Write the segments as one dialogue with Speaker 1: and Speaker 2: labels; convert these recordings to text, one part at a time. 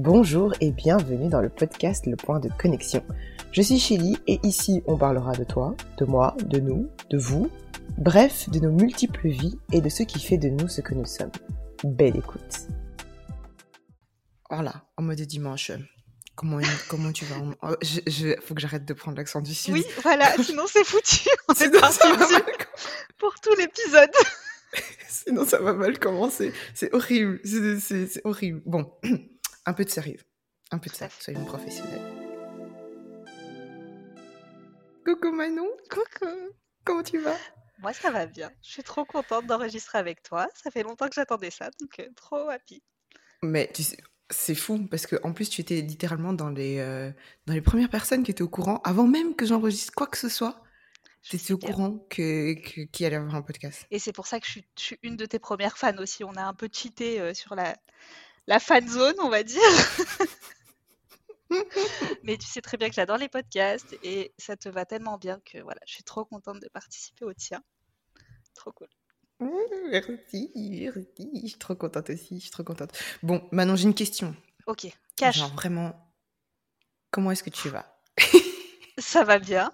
Speaker 1: Bonjour et bienvenue dans le podcast Le Point de Connexion. Je suis Chili et ici on parlera de toi, de moi, de nous, de vous, bref, de nos multiples vies et de ce qui fait de nous ce que nous sommes. Belle écoute. Voilà, en mode dimanche. Comment, comment tu vas oh, je, je, Faut que j'arrête de prendre l'accent du sud.
Speaker 2: Oui, voilà, sinon c'est foutu. On est parti pour tout l'épisode.
Speaker 1: sinon ça va mal commencer. C'est horrible. C'est horrible. Bon, un peu de sérieux. Un peu de sérieux. Soyons professionnels. Coucou Manon.
Speaker 2: Coucou.
Speaker 1: Comment tu vas?
Speaker 2: Moi ça va bien. Je suis trop contente d'enregistrer avec toi. Ça fait longtemps que j'attendais ça, donc euh, trop happy.
Speaker 1: Mais tu sais, c'est fou parce que en plus tu étais littéralement dans les euh, dans les premières personnes qui étaient au courant avant même que j'enregistre quoi que ce soit. J'étais au courant que qu'il allait avoir un podcast.
Speaker 2: Et c'est pour ça que je suis, je suis, une de tes premières fans aussi. On a un peu cheaté euh, sur la la fan zone, on va dire. Mais tu sais très bien que j'adore les podcasts et ça te va tellement bien que voilà, je suis trop contente de participer au tien. Trop cool.
Speaker 1: Merci, merci. Je suis trop contente aussi. Je suis trop contente. Bon, maintenant j'ai une question.
Speaker 2: Ok, cache.
Speaker 1: Genre vraiment, comment est-ce que tu vas?
Speaker 2: Ça va bien.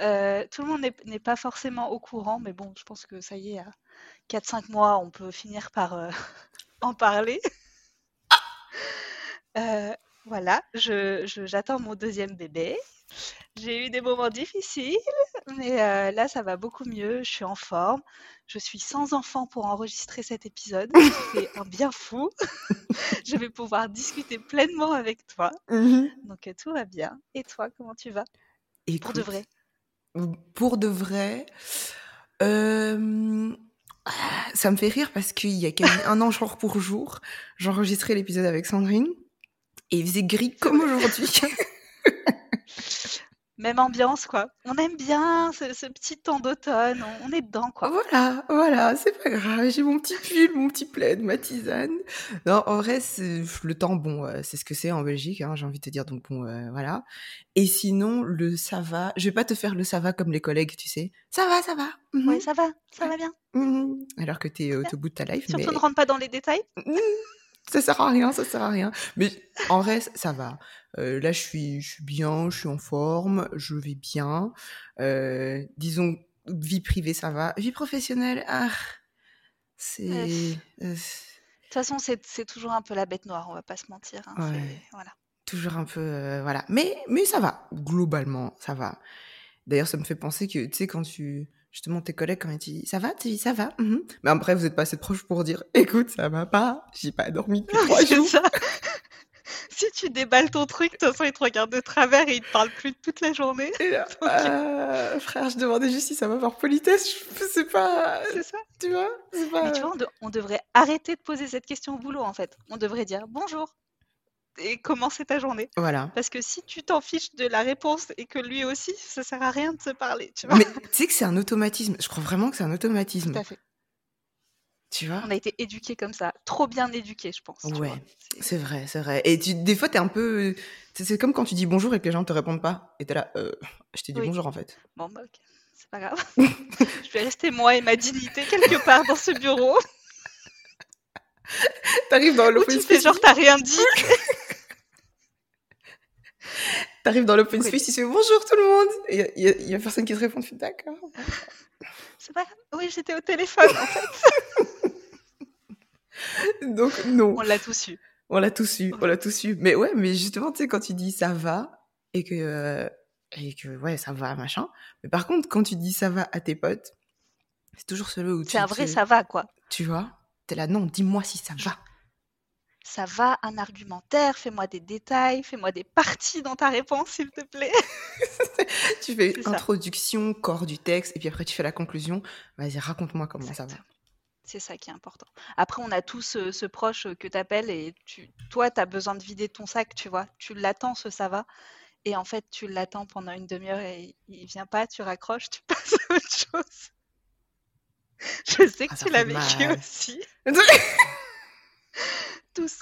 Speaker 2: Euh, tout le monde n'est pas forcément au courant, mais bon, je pense que ça y est, à 4-5 mois, on peut finir par euh, en parler. Euh, voilà, j'attends je, j'attends mon deuxième bébé. J'ai eu des moments difficiles, mais euh, là, ça va beaucoup mieux. Je suis en forme. Je suis sans enfant pour enregistrer cet épisode. C'est un bien fou. je vais pouvoir discuter pleinement avec toi.
Speaker 1: Mhm.
Speaker 2: Donc, euh, tout va bien. Et toi, comment tu vas?
Speaker 1: Écoute,
Speaker 2: Pour de vrai
Speaker 1: Pour de vrai, euh, ça me fait rire parce qu'il y a un an jour pour jour, j'enregistrais l'épisode avec Sandrine et il faisait gris comme aujourd'hui.
Speaker 2: Même ambiance, quoi. On aime bien ce, ce petit temps d'automne, on, on, est dedans, quoi.
Speaker 1: Voilà, voilà, c'est pas grave. J'ai mon petit pull, mon petit plaid, ma tisane. Non, en vrai, le temps, bon, euh, c'est ce que c'est en Belgique, hein, j'ai envie de te dire, donc bon, euh, voilà. Et sinon, le ça va, je vais pas te faire le ça va comme les collègues, tu sais. Ça va, ça va.
Speaker 2: Mm -hmm. Oui, ça va, ça va bien.
Speaker 1: Mm -hmm. Alors que t'es euh, au bout de ta life.
Speaker 2: Surtout
Speaker 1: mais...
Speaker 2: ne rentre pas dans les détails.
Speaker 1: Ça sert à rien, ça sert à rien. Mais en reste, ça va. Euh, là, je suis, je suis bien, je suis en forme, je vais bien. Euh, disons, vie privée, ça va. Vie professionnelle, ah, c'est.
Speaker 2: De euh... toute façon, c'est toujours un peu la bête noire, on va pas se mentir. Hein.
Speaker 1: Ouais.
Speaker 2: Voilà.
Speaker 1: Toujours un peu, euh, voilà. Mais, mais ça va. Globalement, ça va. D'ailleurs, ça me fait penser que, tu sais, quand tu justement tes collègues quand ils disent ça va tu dis ça va? Mm -hmm. mais après vous n'êtes pas assez proche pour dire écoute ça va pas j'ai pas dormi depuis trois jours.
Speaker 2: ça. si tu déballes ton truc de toute façon ils te regardent de travers et ils te parlent plus toute la journée.
Speaker 1: Là, Donc... euh, frère je demandais juste si ça va par politesse je sais pas.
Speaker 2: C'est ça.
Speaker 1: Tu vois?
Speaker 2: Pas... mais tu vois on, de on devrait arrêter de poser cette question au boulot en fait. On devrait dire bonjour et commencer ta journée.
Speaker 1: Voilà.
Speaker 2: Parce que si tu t'en fiches de la réponse et que lui aussi, ça sert à rien de se parler, tu vois.
Speaker 1: Mais tu sais que c'est un automatisme. Je crois vraiment que c'est un automatisme.
Speaker 2: Tout à fait.
Speaker 1: Tu vois?
Speaker 2: On a été éduqués comme ça. Trop bien éduqués, je pense.
Speaker 1: Ouais, c'est vrai, c'est vrai. Et tu, des fois, t'es un peu... C'est comme quand tu dis bonjour et que les gens ne te répondent pas. Et t'es là, euh, je t'ai dit oui. bonjour en fait.
Speaker 2: Bon, bah ok. C'est pas grave. je vais rester moi et ma dignité quelque part dans ce bureau.
Speaker 1: T'arrives dans
Speaker 2: space. Tu fais genre t'as rien dit.
Speaker 1: T'arrives dans l'open space, tu fais bonjour tout le monde. Et il y, y, a personne qui te répond. Tu d'accord.
Speaker 2: C'est pas Oui, j'étais au téléphone en fait.
Speaker 1: Donc non.
Speaker 2: On l'a tous eu.
Speaker 1: On l'a tous eu. On l'a tous eu. Mais ouais, mais justement, tu sais, quand tu dis ça va et que euh, et que ouais, ça va machin. Mais par contre, quand tu dis ça va à tes potes, c'est toujours celui où tu.
Speaker 2: C'est un vrai ça va quoi.
Speaker 1: Tu vois? T'es là, non, dis-moi si ça va.
Speaker 2: Ça va, un argumentaire, fais-moi des détails, fais-moi des parties dans ta réponse, s'il te plaît.
Speaker 1: tu fais introduction, corps du texte, et puis après tu fais la conclusion. Vas-y, raconte-moi comment ça va.
Speaker 2: C'est ça qui est important. Après, on a tous ce, ce proche que tu appelles et tu, toi, tu as besoin de vider ton sac, tu vois. Tu l'attends, ce ça va. Et en fait, tu l'attends pendant une demi-heure et il vient pas, tu raccroches, tu passes à autre chose. Je sais que
Speaker 1: Ah, ça
Speaker 2: tu l'as vécu
Speaker 1: mal.
Speaker 2: aussi. Tous.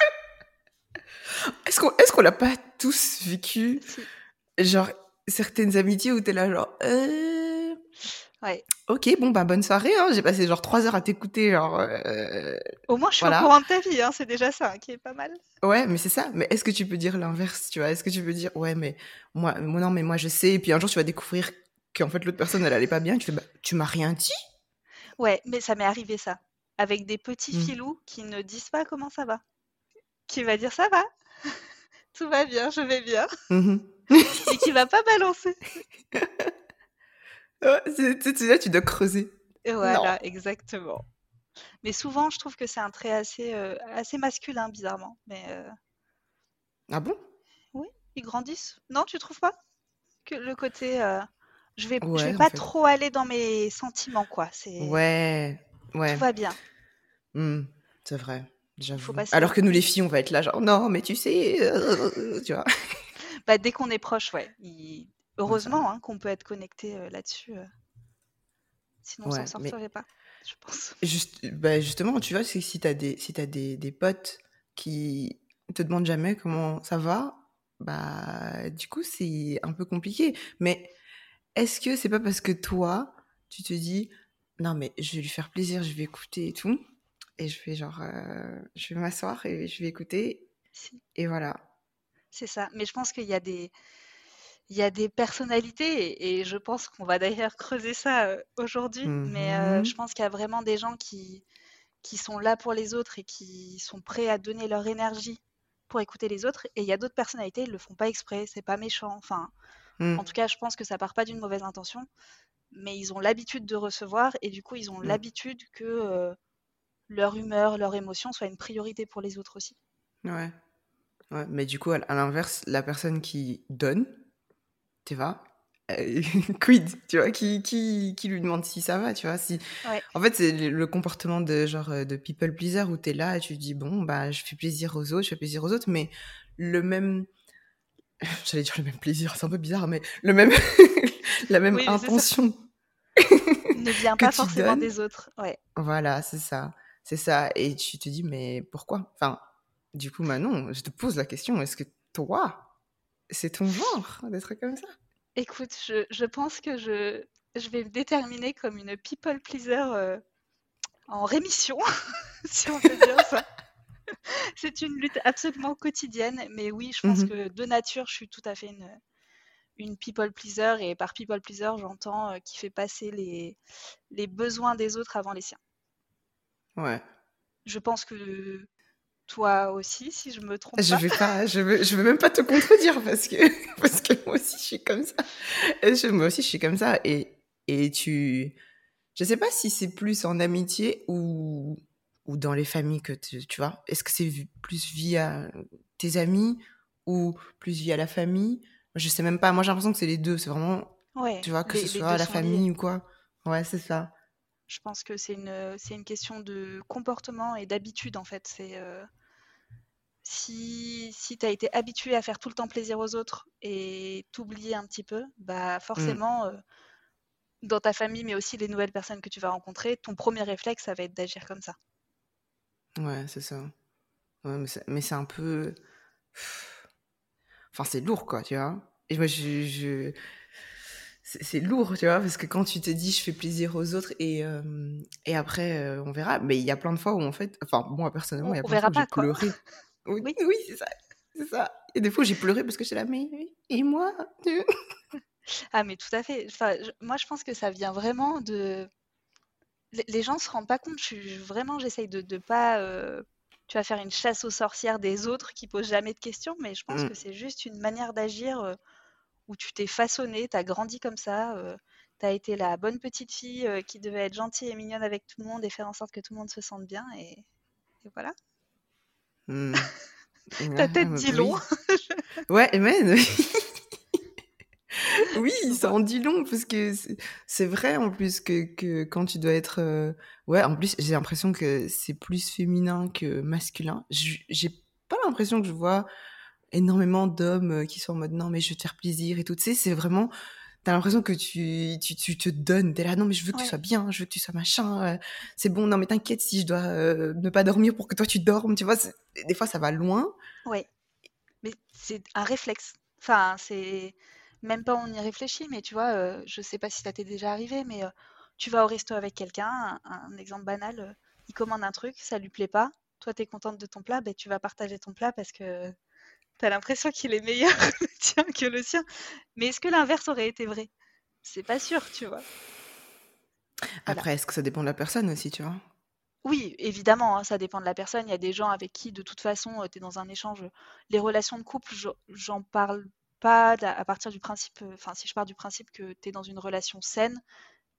Speaker 1: Est-ce qu'on est l'a pas tous vécu. Genre, certaines amitiés où t'es là, genre, euh...
Speaker 2: Ouais.
Speaker 1: Ok, bon, bah, bonne soirée. Hein. J'ai passé genre trois heures à t'écouter. Genre, euh,
Speaker 2: Au moins, je suis au courant de ta vie, hein, c'est déjà ça hein, qui est pas mal.
Speaker 1: Ouais, mais c'est ça. Mais est-ce que tu peux dire l'inverse, tu vois? Est-ce que tu peux dire, ouais, mais moi, moi, non, mais moi, je sais. Et puis un jour, tu vas découvrir qu'en fait, l'autre personne, elle allait pas bien. Tu fais, bah, tu m'as rien dit?
Speaker 2: Ouais, mais ça m'est arrivé ça. Avec des petits
Speaker 1: Hmm.
Speaker 2: filous qui ne disent pas comment ça va. Qui va dire ça va, tout va bien, je vais bien.
Speaker 1: Mhm.
Speaker 2: Et qui va pas balancer.
Speaker 1: C'est- là, tu dois creuser.
Speaker 2: Et
Speaker 1: Non.
Speaker 2: voilà, exactement. Mais souvent, je trouve que c'est un trait assez, euh, assez masculin, bizarrement. Mais euh,
Speaker 1: Ah bon?
Speaker 2: Ils grandissent. Non, tu trouves pas? Que le côté, euh, je vais, je vais pas
Speaker 1: fait.
Speaker 2: trop aller dans mes sentiments, quoi. C'est,
Speaker 1: Ouais, ouais.
Speaker 2: tout va bien.
Speaker 1: Hmm, c'est vrai.
Speaker 2: Passer.
Speaker 1: Alors que nous, les filles, on va être là, genre, non, mais tu sais, euh, tu vois.
Speaker 2: Bah, dès qu'on est proche, ouais. il-
Speaker 1: Ouais,
Speaker 2: Heureusement hein, qu'on peut être connecté euh, là-dessus. euh, Sinon, on s'en
Speaker 1: Ouais, mais
Speaker 2: sortirait pas, je pense.
Speaker 1: juste, bah, justement, tu vois, c'est que si t'as des, si t'as des, des potes qui te demandent jamais comment ça va, bah, du coup, c'est un peu compliqué. Mais est-ce que c'est pas parce que toi, tu te dis, non, mais je vais lui faire plaisir, je vais écouter et tout, et je vais genre, euh, je vais m'asseoir et je vais écouter,
Speaker 2: Si,
Speaker 1: et voilà.
Speaker 2: c'est ça. Mais je pense qu'il y a des, il y a des personnalités, et, et je pense qu'on va d'ailleurs creuser ça euh, aujourd'hui. Mais euh, je
Speaker 1: Mhm.
Speaker 2: pense qu'il y a vraiment des gens qui, qui sont là pour les autres et qui sont prêts à donner leur énergie pour écouter les autres. Et il y a d'autres personnalités, ils le font pas exprès, c'est pas méchant. Enfin,
Speaker 1: Mm,
Speaker 2: en tout cas, je pense que ça part pas d'une mauvaise intention, mais ils ont l'habitude de recevoir et du coup, ils ont
Speaker 1: mm.
Speaker 2: l'habitude que euh, leur humeur, leur émotion soit une priorité pour les autres aussi.
Speaker 1: Ouais. Ouais, mais du coup, à l'inverse, la personne qui donne, tu vois, euh, quid, tu vois, qui, qui, qui lui demande si ça va, tu vois, si...
Speaker 2: Ouais,
Speaker 1: En fait, c'est le comportement de genre euh, de people pleaser où t'es là et tu dis, bon, bah, je fais plaisir aux autres, je fais plaisir aux autres, mais le même... J'allais dire le même plaisir, c'est un peu bizarre, mais le même... la même
Speaker 2: oui,
Speaker 1: intention
Speaker 2: Ne vient pas
Speaker 1: tu
Speaker 2: forcément
Speaker 1: donnes.
Speaker 2: des autres. Ouais,
Speaker 1: Voilà, c'est ça. C'est ça. Et tu te dis, mais pourquoi? Enfin, du coup, Manon, je te pose la question, est-ce que toi, c'est ton genre d'être comme ça?
Speaker 2: Écoute, je, je pense que je, je vais me déterminer comme une people pleaser euh, en rémission, si on peut dire ça. C'est une lutte absolument quotidienne, mais oui, je pense
Speaker 1: Mhm.
Speaker 2: que de nature, je suis tout à fait une, une people pleaser, et par people pleaser, j'entends euh, qui fait passer les, les besoins des autres avant les siens.
Speaker 1: Ouais.
Speaker 2: Je pense que toi aussi, si je me trompe
Speaker 1: Je
Speaker 2: pas.
Speaker 1: vais pas, je veux, je veux même pas te contredire parce que, parce que moi aussi, je suis comme ça. Je- moi aussi, je suis comme ça. Et, et tu, je sais pas si c'est plus en amitié ou, ou dans les familles que tu, tu vois. Est-ce que c'est plus via tes amis ou plus via la famille? Je sais même pas. Moi, j'ai l'impression que c'est les deux. C'est vraiment,
Speaker 2: Ouais,
Speaker 1: tu vois, que
Speaker 2: les,
Speaker 1: ce soit la
Speaker 2: liés.
Speaker 1: famille ou quoi. Ouais, c'est ça.
Speaker 2: Je pense que c'est une, c'est une question de comportement et d'habitude en fait. C'est euh, si, si tu as été habitué à faire tout le temps plaisir aux autres et t'oublier un petit peu, bah
Speaker 1: Mm.
Speaker 2: forcément, euh, dans ta famille, mais aussi les nouvelles personnes que tu vas rencontrer, ton premier réflexe, ça va être d'agir comme ça.
Speaker 1: Ouais, c'est ça. Ouais, mais c'est mais c'est un peu. Enfin, c'est lourd, quoi, tu vois. Et moi, je. je... C'est lourd, tu vois, parce que quand tu te dis je fais plaisir aux autres et, euh, et après euh, on verra. Mais il y a plein de fois où en fait. Enfin, moi personnellement,
Speaker 2: On,
Speaker 1: il y a plein de fois où j'ai pleuré. Oui,
Speaker 2: Oui.
Speaker 1: oui c'est ça. C'est ça. Et des fois, j'ai pleuré parce que j'étais là, mais. Et moi
Speaker 2: Ah mais tout à fait. Enfin, je- moi je pense que ça vient vraiment de. Les, gens se rendent pas compte. Je vraiment, j'essaye de ne pas. euh, Tu vas faire une chasse aux sorcières des autres qui posent jamais de questions, mais je pense
Speaker 1: Mm.
Speaker 2: que c'est juste une manière d'agir où tu t'es façonné, tu as grandi comme ça, tu as été la bonne petite fille euh, qui devait être gentille et mignonne avec tout le monde et faire en sorte que tout le monde se sente bien. Et, et voilà.
Speaker 1: Mm.
Speaker 2: Ta tête dit
Speaker 1: oui.
Speaker 2: long.
Speaker 1: Ouais, mais oui, ça en dit long parce que c'est- vrai en plus que, que quand tu dois être euh, ouais, en plus j'ai l'impression que c'est plus féminin que masculin. J'ai pas l'impression que je vois énormément d'hommes euh, qui sont en mode non mais je veux te faire plaisir et tout. Tu sais, c'est vraiment t'as l'impression que tu, tu, tu te donnes. T'es là non mais je veux que tu sois bien, je veux que tu sois machin. euh, c'est bon, non mais t'inquiète si je dois euh, ne pas dormir pour que toi tu dormes. Tu vois, des fois ça va loin.
Speaker 2: Ouais. Mais c'est un réflexe. Enfin, c'est même pas on y réfléchit, mais tu vois, euh, je sais pas si ça t'est déjà arrivé, mais tu vas au resto avec quelqu'un, un, un exemple banal, il commande un truc, ça lui plaît pas, toi tu es contente de ton plat, ben, tu vas partager ton plat parce que tu as l'impression qu'il est meilleur le tien que le sien. Mais est-ce que l'inverse aurait été vrai? C'est pas sûr, tu vois. Voilà.
Speaker 1: Après, est-ce que ça dépend de la personne aussi, tu vois?
Speaker 2: Oui, évidemment, hein, ça dépend de la personne. Il y a des gens avec qui, de toute façon, tu es dans un échange. Les relations de couple, je- j'en parle pas à partir du principe, euh, enfin, si je pars du principe que tu es dans une relation saine,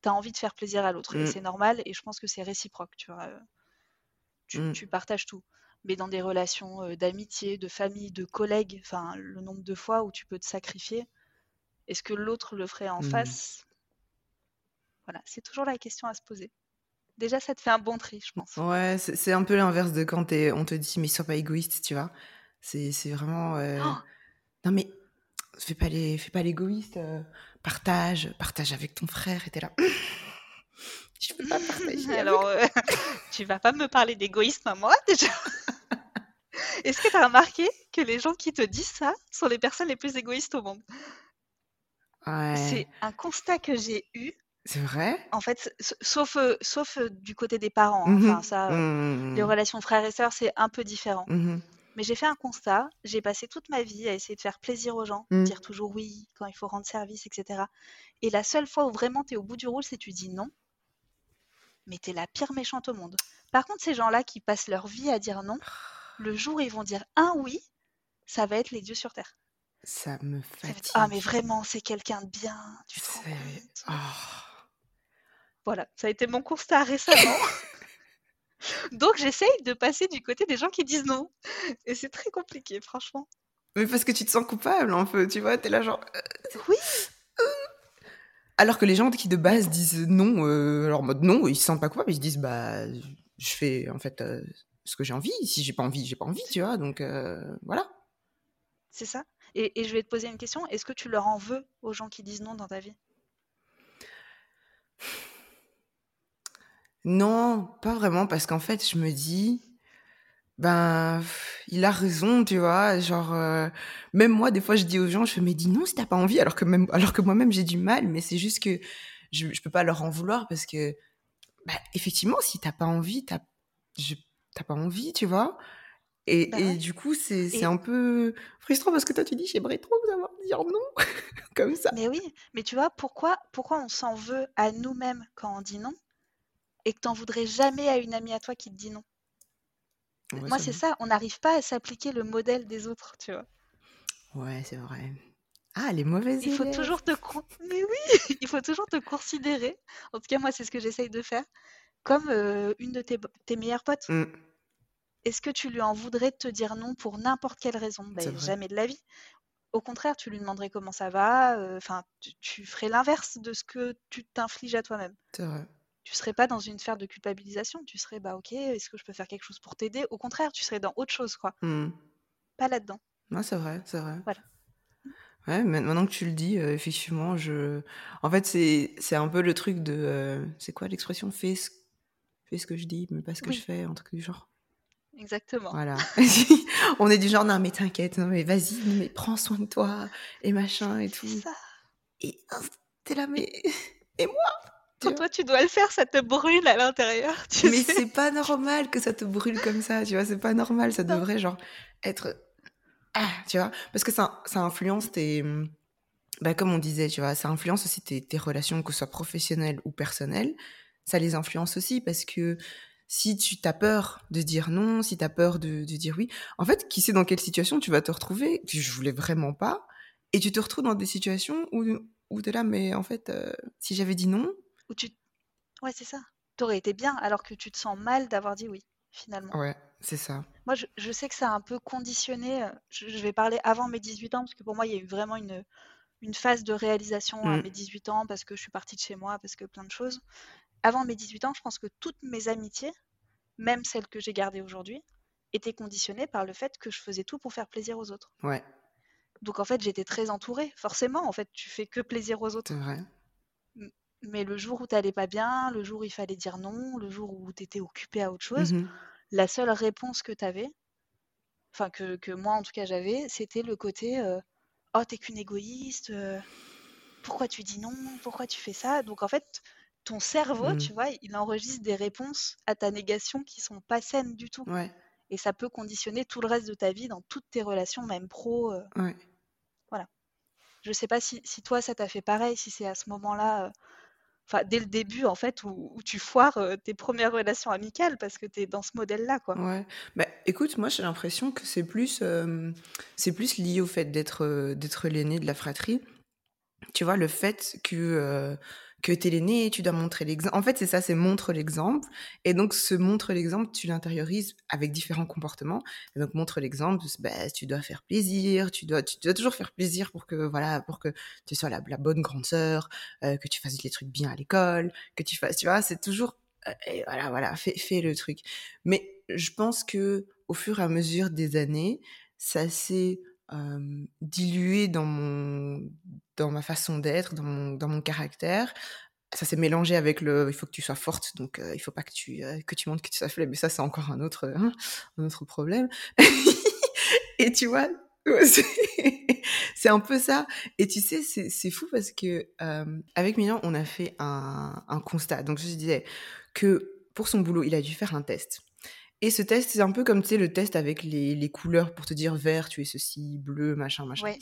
Speaker 2: tu as envie de faire plaisir à l'autre. Et
Speaker 1: Mm,
Speaker 2: c'est normal, et je pense que c'est réciproque, tu vois. euh, Tu,
Speaker 1: mm,
Speaker 2: tu partages tout. Mais dans des relations euh, d'amitié, de famille, de collègues, enfin, le nombre de fois où tu peux te sacrifier, est-ce que l'autre le ferait en
Speaker 1: mm.
Speaker 2: face? Voilà, c'est toujours la question à se poser. Déjà, ça te fait un bon tri, je pense.
Speaker 1: Ouais, c'est un peu l'inverse de quand on te dit, mais sois pas égoïste, tu vois. C'est c'est vraiment. euh,
Speaker 2: Oh,
Speaker 1: Non, mais fais pas les, fais pas l'égoïste. euh, partage, partage avec ton frère. Et t'es là. Je peux pas partager avec.
Speaker 2: Alors, euh, tu vas pas me parler d'égoïsme à moi déjà Est-ce que tu as remarqué que les gens qui te disent ça sont les personnes les plus égoïstes au monde?
Speaker 1: Ouais,
Speaker 2: C'est un constat que j'ai eu,
Speaker 1: c'est vrai?
Speaker 2: en fait, sauf, euh, sauf euh, du côté des parents. hein.
Speaker 1: Mhm,
Speaker 2: Enfin, ça, euh, les relations frères et sœurs, c'est un peu différent.
Speaker 1: mhm,
Speaker 2: Mais j'ai fait un constat, j'ai passé toute ma vie à essayer de faire plaisir aux gens,
Speaker 1: mhm.
Speaker 2: dire toujours oui quand il faut rendre service, etc. Et la seule fois où vraiment tu es au bout du rôle, c'est tu dis non, mais tu es la pire méchante au monde. Par contre, ces gens-là qui passent leur vie à dire non, le jour où ils vont dire un oui, ça va être les dieux sur terre.
Speaker 1: Ça me
Speaker 2: être, ah mais
Speaker 1: fatigue.
Speaker 2: vraiment, c'est quelqu'un de bien, tu te rends
Speaker 1: C'est.
Speaker 2: compte?
Speaker 1: Oh.
Speaker 2: Voilà, ça a été mon constat récemment. Donc j'essaye de passer du côté des gens qui disent non. Et c'est très compliqué, franchement.
Speaker 1: Mais parce que tu te sens coupable un peu, tu vois. T'es là genre. euh,
Speaker 2: Oui,
Speaker 1: Alors que les gens qui de base disent non, euh, alors en mode non, ils se sentent pas coupables, ils se disent bah je fais en fait euh, ce que j'ai envie. Si j'ai pas envie, j'ai pas envie, tu vois. Donc euh, voilà.
Speaker 2: c'est ça. Et, et je vais te poser une question. Est-ce que tu leur en veux aux gens qui disent non dans ta vie?
Speaker 1: Non, pas vraiment, parce qu'en fait, je me dis, ben, il a raison, tu vois. Genre, euh, même moi, des fois, je dis aux gens, je me dis non si t'as pas envie, alors que même, alors que moi-même, j'ai du mal, mais c'est juste que je, je peux pas leur en vouloir parce que, bah, effectivement, si t'as pas envie, t'as, t'as pas envie, tu vois. Et,
Speaker 2: Bah
Speaker 1: et du coup, c'est,
Speaker 2: Et
Speaker 1: un peu frustrant parce que toi, tu dis, j'aimerais trop savoir dire non, comme ça.
Speaker 2: mais oui, mais tu vois, pourquoi, pourquoi on s'en veut à nous-mêmes quand on dit non et que t'en voudrais jamais à une amie à toi qui te dit non?
Speaker 1: Ouais,
Speaker 2: Moi, c'est ça, on n'arrive pas à s'appliquer le modèle des autres, tu vois.
Speaker 1: Ouais, c'est vrai. Ah, les mauvais
Speaker 2: Il faut
Speaker 1: élèves.
Speaker 2: toujours te con- mais oui, il faut toujours te considérer. En tout cas, moi, c'est ce que j'essaye de faire, comme euh, une de tes, tes meilleures potes.
Speaker 1: Mm,
Speaker 2: Est-ce que tu lui en voudrais de te dire non pour n'importe quelle raison? Ben,
Speaker 1: vrai.
Speaker 2: jamais de la vie. Au contraire, tu lui demanderais comment ça va. euh, Enfin, tu, tu ferais l'inverse de ce que tu t'infliges à toi-même.
Speaker 1: C'est vrai.
Speaker 2: Tu serais pas dans une sphère de culpabilisation. Tu serais, bah ok, est-ce que je peux faire quelque chose pour t'aider? Au contraire, tu serais dans autre chose, quoi.
Speaker 1: Mm.
Speaker 2: Pas là-dedans.
Speaker 1: Non, c'est vrai, c'est vrai.
Speaker 2: Voilà.
Speaker 1: Ouais, ma- maintenant que tu le dis, euh, effectivement, je. En fait, c'est un peu le truc de. euh, c'est quoi l'expression? Fais ce... fais ce que je dis, mais pas ce que je fais, un truc du genre.
Speaker 2: exactement.
Speaker 1: Voilà. On est du genre, non, mais t'inquiète, non, mais vas-y, mais prends soin de toi, et machin, et tout.
Speaker 2: ça.
Speaker 1: Et oh, t'es là, mais. Et moi?
Speaker 2: Quand toi, tu dois le faire, ça te brûle à l'intérieur,
Speaker 1: Mais c'est pas normal que ça te brûle comme ça, tu vois, c'est pas normal, ça devrait, genre, être. Ah, tu vois, parce que ça, ça influence tes. Bah, comme on disait, tu vois, ça influence aussi tes, tes relations, que ce soit professionnelles ou personnelles. Ça les influence aussi parce que si tu as peur de dire non, si tu as peur de, de dire oui, en fait, qui sait dans quelle situation tu vas te retrouver? Je voulais vraiment pas. Et tu te retrouves dans des situations où, où tu es là, mais en fait, euh, si j'avais dit non,
Speaker 2: Ou tu... Ouais, c'est ça. T'aurais été bien alors que tu te sens mal d'avoir dit oui, finalement.
Speaker 1: ouais, c'est ça.
Speaker 2: Moi, je, je sais que ça a un peu conditionné. euh, Je, je vais parler avant mes 18 ans, parce que pour moi, il y a eu vraiment une, une phase de réalisation à
Speaker 1: Mm.
Speaker 2: mes 18 ans, parce que je suis partie de chez moi, parce que plein de choses. Avant mes 18 ans, je pense que toutes mes amitiés, même celles que j'ai gardées aujourd'hui, étaient conditionnées par le fait que je faisais tout pour faire plaisir aux autres.
Speaker 1: Ouais,
Speaker 2: Donc en fait, j'étais très entourée. Forcément, en fait, tu fais que plaisir aux autres.
Speaker 1: c'est vrai.
Speaker 2: Mais le jour où t'allais pas bien, le jour où il fallait dire non, le jour où t'étais occupé à autre chose,
Speaker 1: Mhm.
Speaker 2: la seule réponse que t'avais, enfin que, que moi en tout cas j'avais, c'était le côté euh, oh t'es qu'une égoïste, euh, pourquoi tu dis non, pourquoi tu fais ça? Donc en fait, ton cerveau,
Speaker 1: Mmh.
Speaker 2: tu vois, il enregistre des réponses à ta négation qui sont pas saines du tout.
Speaker 1: Ouais,
Speaker 2: Et ça peut conditionner tout le reste de ta vie dans toutes tes relations, même pro. euh,
Speaker 1: ouais.
Speaker 2: voilà. Je sais pas si, si toi, ça t'a fait pareil, si c'est à ce moment-là, enfin, dès le début, en fait, où, tu foires tes premières relations amicales parce que tu es dans ce modèle-là, quoi.
Speaker 1: Ouais. Bah, écoute, moi j'ai l'impression que c'est plus, c'est plus lié au fait d'être d'être l'aîné de la fratrie. Tu vois, le fait que, que tu es l'aîné, tu dois montrer l'exemple. En fait, c'est ça, c'est montre l'exemple. Et donc, ce montre l'exemple, tu l'intériorises avec différents comportements. Donc, montre l'exemple, bah, tu dois faire plaisir, tu dois, tu dois toujours faire plaisir pour que, voilà, pour que tu sois la, la bonne grande sœur, euh, que tu fasses les trucs bien à l'école, que tu fasses, tu vois, c'est toujours, euh, et voilà, voilà, fais, fais le truc. Mais je pense que au fur et à mesure des années, ça s'est dilué dans mon dans ma façon d'être, dans mon, dans mon caractère. Ça s'est mélangé avec le il faut que tu sois forte, donc euh, il faut pas que tu, euh, que tu montres que tu sois faible, mais ça, c'est encore un autre, hein, un autre problème. Et tu vois, c'est un peu ça. Et tu sais, c'est fou parce que avec Milan, on a fait un, un constat. Donc, je disais que pour son boulot, il a dû faire un test. Et ce test, c'est un peu comme, tu sais, le test avec les, les, couleurs pour te dire vert, tu es ceci, bleu, machin, machin.
Speaker 2: Ouais,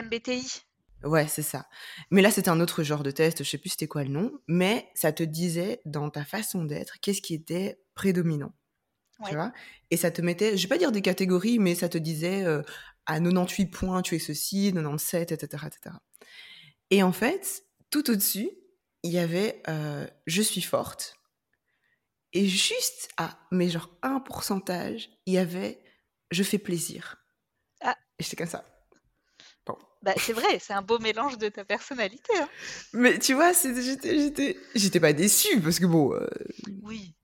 Speaker 2: MBTI.
Speaker 1: Ouais, c'est ça. Mais là, c'était un autre genre de test, je sais plus c'était quoi le nom, mais ça te disait dans ta façon d'être qu'est-ce qui était prédominant. Ouais. Tu vois? Et ça te mettait, je vais pas dire des catégories, mais ça te disait euh, à 98 points, tu es ceci, 97, etc. etc. Et en fait, tout au-dessus, il y avait euh, je suis forte. Et juste à, mais genre un pourcentage, il y avait je fais plaisir.
Speaker 2: Ah.
Speaker 1: Et j'étais comme ça.
Speaker 2: Bon. Bah, c'est vrai, c'est un beau mélange de ta personnalité. Hein.
Speaker 1: Mais tu vois, j'étais, pas déçue parce que bon. Euh,
Speaker 2: oui.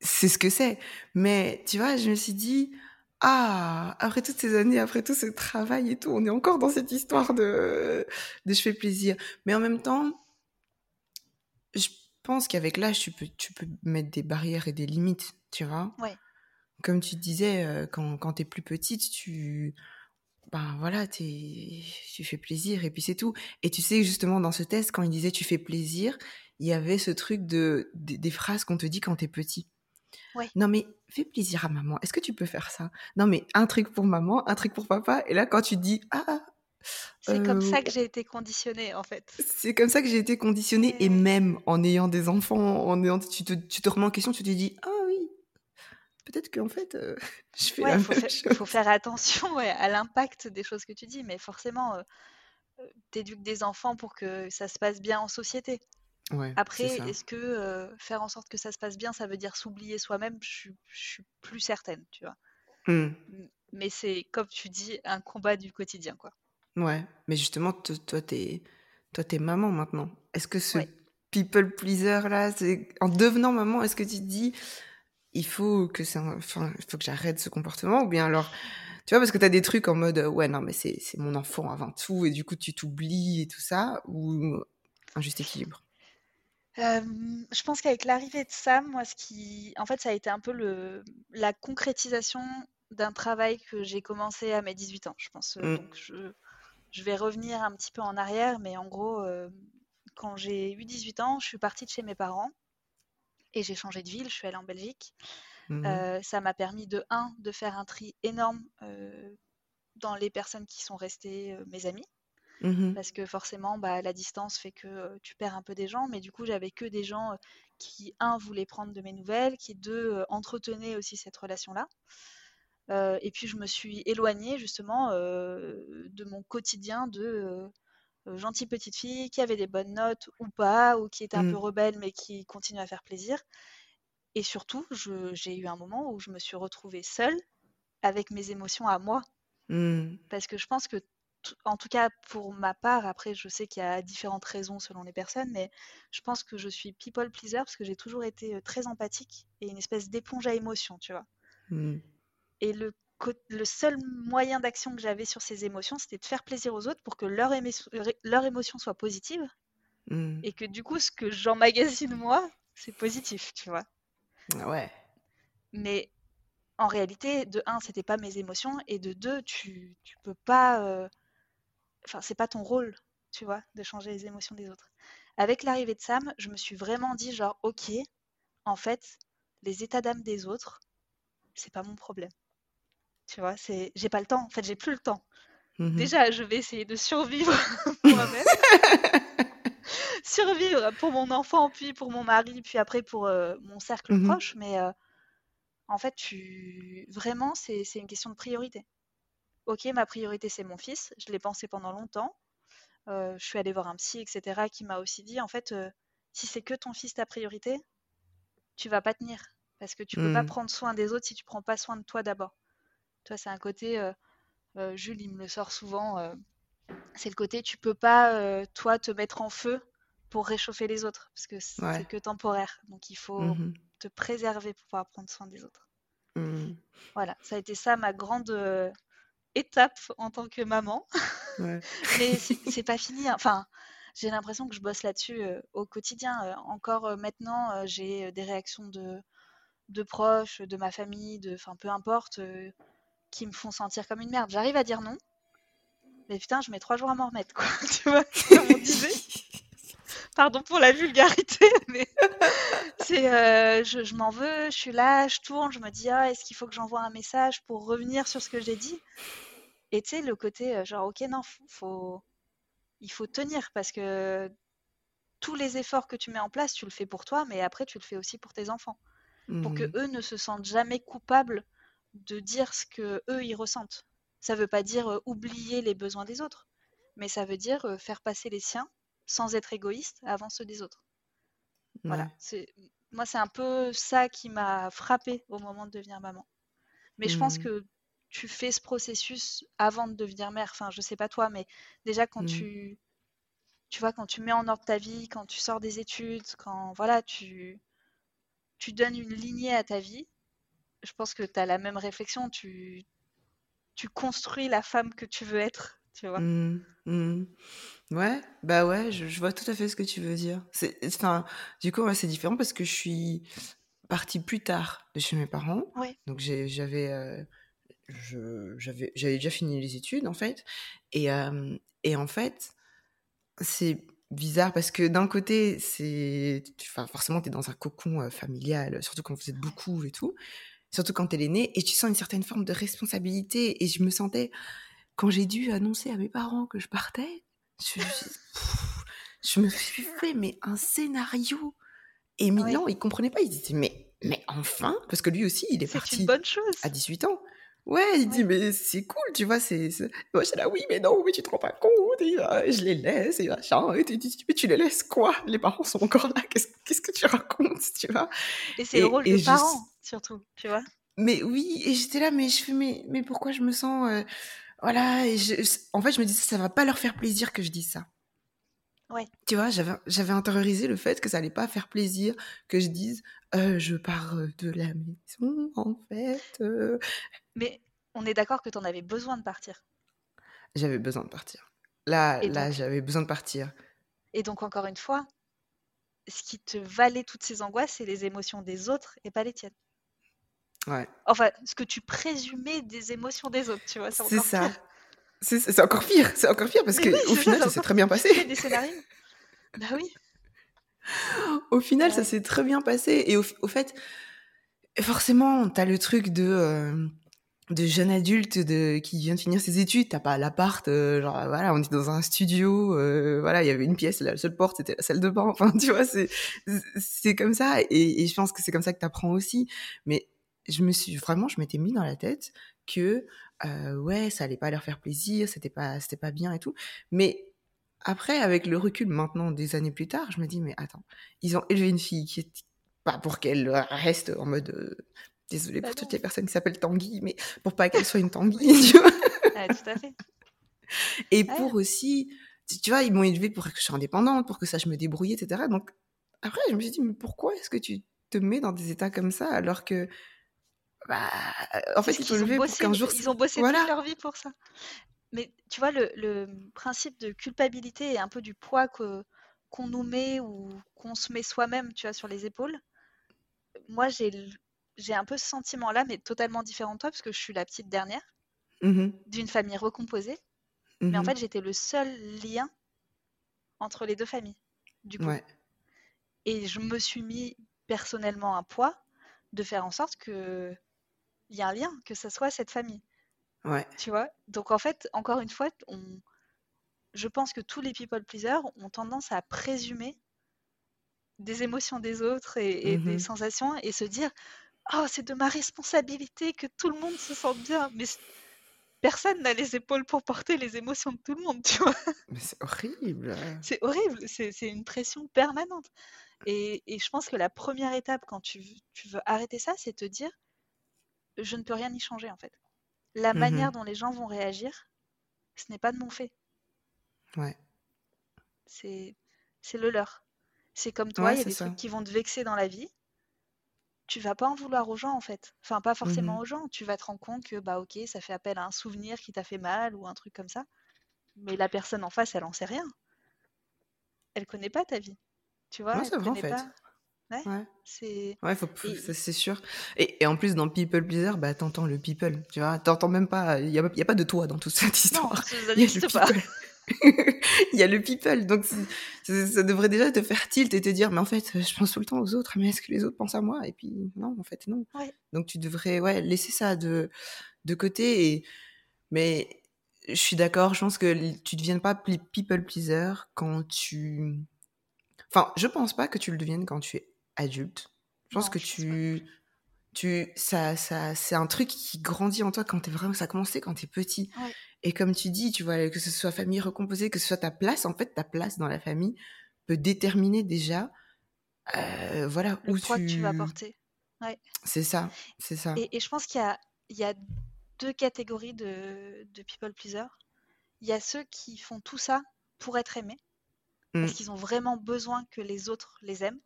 Speaker 1: C'est ce que c'est. Mais tu vois, je me suis dit, ah, après toutes ces années, après tout ce travail et tout, on est encore dans cette histoire de, de je fais plaisir. Mais en même temps, je pense qu'avec l'âge, tu peux, tu peux mettre des barrières et des limites, tu vois?
Speaker 2: Ouais.
Speaker 1: Comme tu disais, euh, quand, quand tu es plus petite, tu. Ben voilà, es, tu fais plaisir et puis c'est tout. Et tu sais, justement, dans ce test, quand il disait tu fais plaisir, il y avait ce truc de, de des phrases qu'on te dit quand t'es petit.
Speaker 2: Ouais.
Speaker 1: Non mais fais plaisir à maman. Est-ce que tu peux faire ça? Non mais un truc pour maman, un truc pour papa. Et là quand tu dis ah,
Speaker 2: c'est euh, comme ça que j'ai été conditionnée en fait.
Speaker 1: C'est comme ça que j'ai été conditionnée et, même en ayant des enfants, en ayant, tu te, tu te remets en question, tu te dis ah oui, peut-être qu'en fait euh, je fais
Speaker 2: ouais,
Speaker 1: la
Speaker 2: faut
Speaker 1: même
Speaker 2: faire,
Speaker 1: chose.
Speaker 2: faut faire attention ouais, à l'impact des choses que tu dis, mais forcément euh, t'éduques des enfants pour que ça se passe bien en société.
Speaker 1: Ouais,
Speaker 2: Après, est-ce que euh, faire en sorte que ça se passe bien, ça veut dire s'oublier soi-même? Je suis plus certaine, tu vois.
Speaker 1: Mmh.
Speaker 2: Mais c'est, comme tu dis, un combat du quotidien, quoi.
Speaker 1: Ouais, mais justement, toi, t'es, toi, t'es maman maintenant. Est-ce que ce ouais. people pleaser là, en devenant maman, est-ce que tu te dis, il faut que c'est, enfin, il faut que j'arrête ce comportement, ou bien alors, tu vois, parce que t'as des trucs en mode, ouais, non, mais c'est, c'est mon enfant avant tout, et du coup, tu t'oublies et tout ça, ou un juste équilibre?
Speaker 2: Euh, je pense qu'avec l'arrivée de Sam, moi, ce qui, en fait, ça a été un peu le, la concrétisation d'un travail que j'ai commencé à mes 18 ans, je pense.
Speaker 1: Mm.
Speaker 2: Donc, je, je, vais revenir un petit peu en arrière, mais en gros, euh, quand j'ai eu 18 ans, je suis partie de chez mes parents et j'ai changé de ville. Je suis allée en Belgique.
Speaker 1: Mm.
Speaker 2: Euh, ça m'a permis de un de faire un tri énorme euh, dans les personnes qui sont restées mes amis.
Speaker 1: Mmh.
Speaker 2: Parce que forcément, bah, la distance fait que tu perds un peu des gens. Mais du coup, j'avais que des gens qui, un, voulaient prendre de mes nouvelles, qui, deux, entretenaient aussi cette relation-là. Euh, et puis, je me suis éloignée justement euh, de mon quotidien de euh, gentille petite fille qui avait des bonnes notes ou pas, ou qui était un
Speaker 1: Mmh.
Speaker 2: peu rebelle mais qui continue à faire plaisir. Et surtout, j'ai eu un moment où je me suis retrouvée seule avec mes émotions à moi.
Speaker 1: Mmh.
Speaker 2: Parce que je pense que en tout cas pour ma part, après je sais qu'il y a différentes raisons selon les personnes, mais je pense que je suis people pleaser parce que j'ai toujours été très empathique et une espèce d'éponge à émotions, tu vois.
Speaker 1: Mmh.
Speaker 2: Et le, seul moyen d'action que j'avais sur ces émotions, c'était de faire plaisir aux autres pour que leur, émo- leur émotion soit positive
Speaker 1: Mmh.
Speaker 2: et que du coup ce que j'emmagasine moi, c'est positif, tu vois.
Speaker 1: Ouais.
Speaker 2: Mais en réalité, de un, c'était pas mes émotions, et de deux, tu, tu peux pas. euh, Enfin, c'est pas ton rôle, tu vois, de changer les émotions des autres. avec l'arrivée de Sam, je me suis vraiment dit genre, ok, en fait, les états d'âme des autres, c'est pas mon problème. Tu vois, c'est, j'ai pas le temps. En fait, j'ai plus le temps.
Speaker 1: Mmh
Speaker 2: Déjà, je vais essayer de survivre moi-même. survivre pour mon enfant, puis pour mon mari, puis après pour euh, mon cercle
Speaker 1: Mmh
Speaker 2: proche. Mais euh, en fait, tu... vraiment, c'est c'est une question de priorité. Ok, ma priorité, c'est mon fils. Je l'ai pensé pendant longtemps. Euh, je suis allée voir un psy, etc., qui m'a aussi dit, en fait, si c'est que ton fils ta priorité, tu vas pas tenir. Parce que tu peux pas
Speaker 1: Mmh.
Speaker 2: prendre soin des autres si tu prends pas soin de toi d'abord. Toi, c'est un côté, euh, euh, Jules, il me le sort souvent, euh, c'est le côté, tu peux pas, toi, te mettre en feu pour réchauffer les autres, parce que c'est
Speaker 1: Ouais.
Speaker 2: que temporaire. Donc, il faut
Speaker 1: Mmh
Speaker 2: te préserver pour pouvoir prendre soin des autres.
Speaker 1: Mmh.
Speaker 2: Voilà, ça a été ça ma grande étape en tant que maman.
Speaker 1: Ouais.
Speaker 2: Mais c'est pas fini. hein. Enfin, j'ai l'impression que je bosse là-dessus euh, au quotidien. Euh, encore euh, maintenant, j'ai des réactions de, de proches, de ma famille, de, enfin, peu importe, qui me font sentir comme une merde. J'arrive à dire non, mais putain, je mets trois jours à m'en remettre, quoi. Tu vois, comme on disait. Pardon pour la vulgarité, mais c'est, euh, je, je m'en veux, je suis là, je tourne, je me dis, ah, est-ce qu'il faut que j'envoie un message pour revenir sur ce que j'ai dit? Et tu sais, le côté, euh, genre, ok, non, faut, faut- il faut tenir parce que tous les efforts que tu mets en place, tu le fais pour toi, mais après, tu le fais aussi pour tes enfants. Pour que
Speaker 1: Mmh
Speaker 2: eux ne se sentent jamais coupables de dire ce que eux ils ressentent. Ça veut pas dire euh, oublier les besoins des autres, mais ça veut dire euh, faire passer les siens sans être égoïste avant ceux des autres. Voilà,
Speaker 1: Ouais.
Speaker 2: moi c'est un peu ça qui m'a frappé au moment de devenir maman. Mais je pense
Speaker 1: Mmh.
Speaker 2: que tu fais ce processus avant de devenir mère. Enfin, je sais pas toi, mais déjà quand
Speaker 1: Mmh.
Speaker 2: tu tu vois quand tu mets en ordre ta vie, quand tu sors des études, quand voilà, tu tu donnes une lignée à ta vie, je pense que tu as la même réflexion, tu tu construis la femme que tu veux être, tu vois.
Speaker 1: Mmh. Mmh. Ouais, bah ouais, je, je vois tout à fait ce que tu veux dire. Enfin, du coup, ouais, c'est différent parce que je suis partie plus tard de chez mes parents.
Speaker 2: Ouais.
Speaker 1: Donc j'avais, euh, j'avais, j'avais déjà fini les études en fait. Et, euh, et en fait, c'est bizarre parce que d'un côté, c'est, tu- enfin, forcément, t'es dans un cocon euh, familial, surtout quand vous êtes beaucoup et tout. Surtout quand t'es l'aîné, et tu sens une certaine forme de responsabilité. Et je me sentais, quand j'ai dû annoncer à mes parents que je partais, je, je- pff, je me suis fait mais un scénario. Et
Speaker 2: Ouais.
Speaker 1: Milan, il comprenait pas. Il disait mais mais enfin, parce que lui aussi, il est
Speaker 2: C'est une
Speaker 1: parti
Speaker 2: bonne chose.
Speaker 1: à 18 ans. Ouais, il dit
Speaker 2: Ouais.
Speaker 1: mais c'est cool, tu vois, c'est moi j'étais là oui, mais non, mais tu te rends pas compte, et, euh, je les laisse et machin. Et tu dis mais tu les laisses quoi? Les parents sont encore là. Qu'est-ce que tu racontes, tu vois?
Speaker 2: Et c'est le rôle
Speaker 1: et
Speaker 2: de
Speaker 1: je
Speaker 2: parent, surtout, tu vois.
Speaker 1: mais oui, et j'étais là, mais je fais, mais, mais pourquoi je me sens. euh, voilà, et je, en fait, je me disais, ça va pas leur faire plaisir que je dise ça.
Speaker 2: Ouais.
Speaker 1: Tu vois, j'avais, intériorisé le fait que ça allait pas faire plaisir que je dise, euh, je pars de la maison, en fait. euh.
Speaker 2: Mais on est d'accord que tu en avais besoin de partir.
Speaker 1: J'avais besoin de partir. Là,
Speaker 2: Et
Speaker 1: là,
Speaker 2: donc,
Speaker 1: j'avais besoin de partir.
Speaker 2: et donc encore une fois, ce qui te valait toutes ces angoisses, c'est les émotions des autres et pas les tiennes.
Speaker 1: Ouais,
Speaker 2: Enfin, ce que tu présumais des émotions des autres, tu vois, c'est
Speaker 1: ça.
Speaker 2: pire.
Speaker 1: C'est, c'est encore pire, c'est encore pire parce
Speaker 2: oui,
Speaker 1: au final, ça s'est très bien passé.
Speaker 2: des scénarios. Bah oui.
Speaker 1: Au final, ça s'est très bien passé. Et au, au fait, forcément, t'as le truc de, euh, de jeune adulte de, qui vient de finir ses études. T'as pas l'appart, euh, genre, voilà, on est dans un studio, euh, voilà, il y avait une pièce, la seule porte, c'était la salle de bain. Enfin, tu vois, c'est, c'est comme ça. Et, et je pense que c'est comme ça que t'apprends aussi. Mais je me suis, vraiment, je m'étais mis dans la tête que, euh, ouais, ça allait pas leur faire plaisir, c'était pas, c'était pas bien et tout. Mais, après, avec le recul maintenant, des années plus tard, je me dis, mais attends, ils ont élevé une fille qui est pas pour qu'elle reste en mode. euh, désolée
Speaker 2: Bah
Speaker 1: pour toutes les personnes qui s'appellent Tanguy, mais pour pas qu'elle soit une Tanguy, tu vois.
Speaker 2: Tout à fait.
Speaker 1: Et pour aussi, tu tu vois, ils m'ont élevée pour que je sois indépendante, pour que ça je me débrouille, etc. Donc après, je me suis dit, mais pourquoi est-ce que tu te mets dans des états comme ça alors que, bah, en fait, ils
Speaker 2: ont
Speaker 1: pour
Speaker 2: bossé,
Speaker 1: qu'un jour.
Speaker 2: ils ont bossé toute
Speaker 1: Voilà.
Speaker 2: leur vie pour ça. Mais tu vois, le, le principe de culpabilité et un peu du poids que, qu'on nous met ou qu'on se met soi-même, tu vois, sur les épaules, moi, j'ai, j'ai un peu ce sentiment-là, mais totalement différent de toi, parce que je suis la petite dernière
Speaker 1: Mhm,
Speaker 2: d'une famille recomposée. Mais en fait, j'étais le seul lien entre les deux familles. du coup.
Speaker 1: Ouais.
Speaker 2: Et je me suis mis personnellement un poids de faire en sorte que il y a un lien, que ce soit cette famille.
Speaker 1: Ouais.
Speaker 2: Tu vois? Donc en fait, encore une fois, on... je pense que tous les people pleasers ont tendance à présumer des émotions des autres et, et des
Speaker 1: Mhm.
Speaker 2: sensations et se dire Oh, c'est de ma responsabilité que tout le monde se sente bien. Mais personne n'a les épaules pour porter les émotions de tout le monde, tu vois.
Speaker 1: Mais c'est horrible.
Speaker 2: C'est horrible, c'est une pression permanente. Et, et je pense que la première étape quand tu, tu veux arrêter ça, c'est te dire Je ne peux rien y changer en fait. La manière
Speaker 1: Mhm.
Speaker 2: dont les gens vont réagir, ce n'est pas de mon fait.
Speaker 1: Ouais.
Speaker 2: C'est c'est le leur. C'est comme toi,
Speaker 1: Ouais,
Speaker 2: il y a des
Speaker 1: ça.
Speaker 2: trucs qui vont te vexer dans la vie. Tu vas pas en vouloir aux gens en fait. Enfin, pas forcément
Speaker 1: Mhm.
Speaker 2: aux gens. Tu vas te rendre compte que bah ok, ça fait appel à un souvenir qui t'a fait mal ou un truc comme ça. Mais la personne en face, elle en sait rien. Elle connaît pas ta vie. Tu vois,
Speaker 1: Ouais,
Speaker 2: elle
Speaker 1: c'est vrai en fait.
Speaker 2: pas. Ouais,
Speaker 1: Ouais.
Speaker 2: c'est.
Speaker 1: Ouais, faut, c'est sûr. Et, et en plus, dans People Pleaser, bah, t'entends le people, tu vois. T'entends même pas, il n'y a, y a pas de toi dans toute cette
Speaker 2: non,
Speaker 1: histoire. Il y a le
Speaker 2: pas.
Speaker 1: people. Il y a le people. Donc, ça devrait déjà te faire tilt et te dire, mais en fait, je pense tout le temps aux autres, mais est-ce que les autres pensent à moi? Et puis, non, en fait, non.
Speaker 2: Ouais.
Speaker 1: Donc, tu devrais, ouais, laisser ça de, de côté. Et, mais je suis d'accord, je pense que tu ne deviennes pas people pleaser quand tu. Enfin, je pense pas que tu le deviennes quand tu es adulte. Je pense
Speaker 2: Non,
Speaker 1: que
Speaker 2: je pense pas.
Speaker 1: tu. Tu, ça, ça, c'est un truc qui grandit en toi quand t'es vraiment, ça a commencé quand t'es petit.
Speaker 2: Ouais.
Speaker 1: Et comme tu dis, tu vois, que ce soit famille recomposée, que ce soit ta place, en fait, ta place dans la famille peut déterminer déjà, euh, voilà,
Speaker 2: Le
Speaker 1: où
Speaker 2: poids que tu vas
Speaker 1: tu.
Speaker 2: porter. Ouais.
Speaker 1: C'est ça, c'est ça.
Speaker 2: Et, et je pense qu'il y a, il y a deux catégories de, de people pleasers. Il y a ceux qui font tout ça pour être aimés,
Speaker 1: Mm.
Speaker 2: parce qu'ils ont vraiment besoin que les autres les aiment.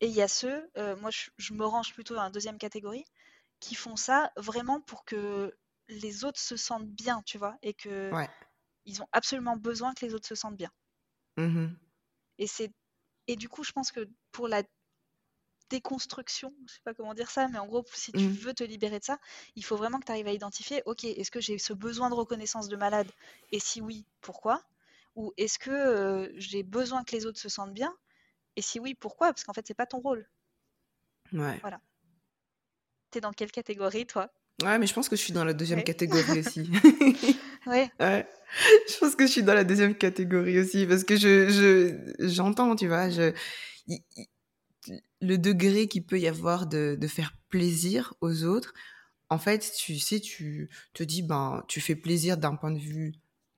Speaker 2: Et il y a ceux, euh, moi je, je me range plutôt dans la deuxième catégorie, qui font ça vraiment pour que les autres se sentent bien, tu vois, et que
Speaker 1: Ouais.
Speaker 2: ils ont absolument besoin que les autres se sentent bien.
Speaker 1: Mhm.
Speaker 2: Et c'est et du coup, je pense que pour la déconstruction, je sais pas comment dire ça, mais en gros, si tu
Speaker 1: Mm.
Speaker 2: veux te libérer de ça, il faut vraiment que tu arrives à identifier, ok, est-ce que j'ai ce besoin de reconnaissance de malade? Et si oui, pourquoi? Ou est-ce que euh, j'ai besoin que les autres se sentent bien? Et si oui, pourquoi? Parce qu'en fait, c'est pas ton rôle.
Speaker 1: Ouais.
Speaker 2: Voilà. T'es dans quelle catégorie, toi?
Speaker 1: Ouais, mais je pense que je suis dans la deuxième
Speaker 2: Ouais.
Speaker 1: catégorie aussi.
Speaker 2: Ouais,
Speaker 1: Ouais. Je pense que je suis dans la deuxième catégorie aussi parce que je, je, j'entends, tu vois, je, le degré qu'il peut y avoir de, de faire plaisir aux autres. En fait, tu sais, tu te dis, ben, tu fais plaisir d'un point de vue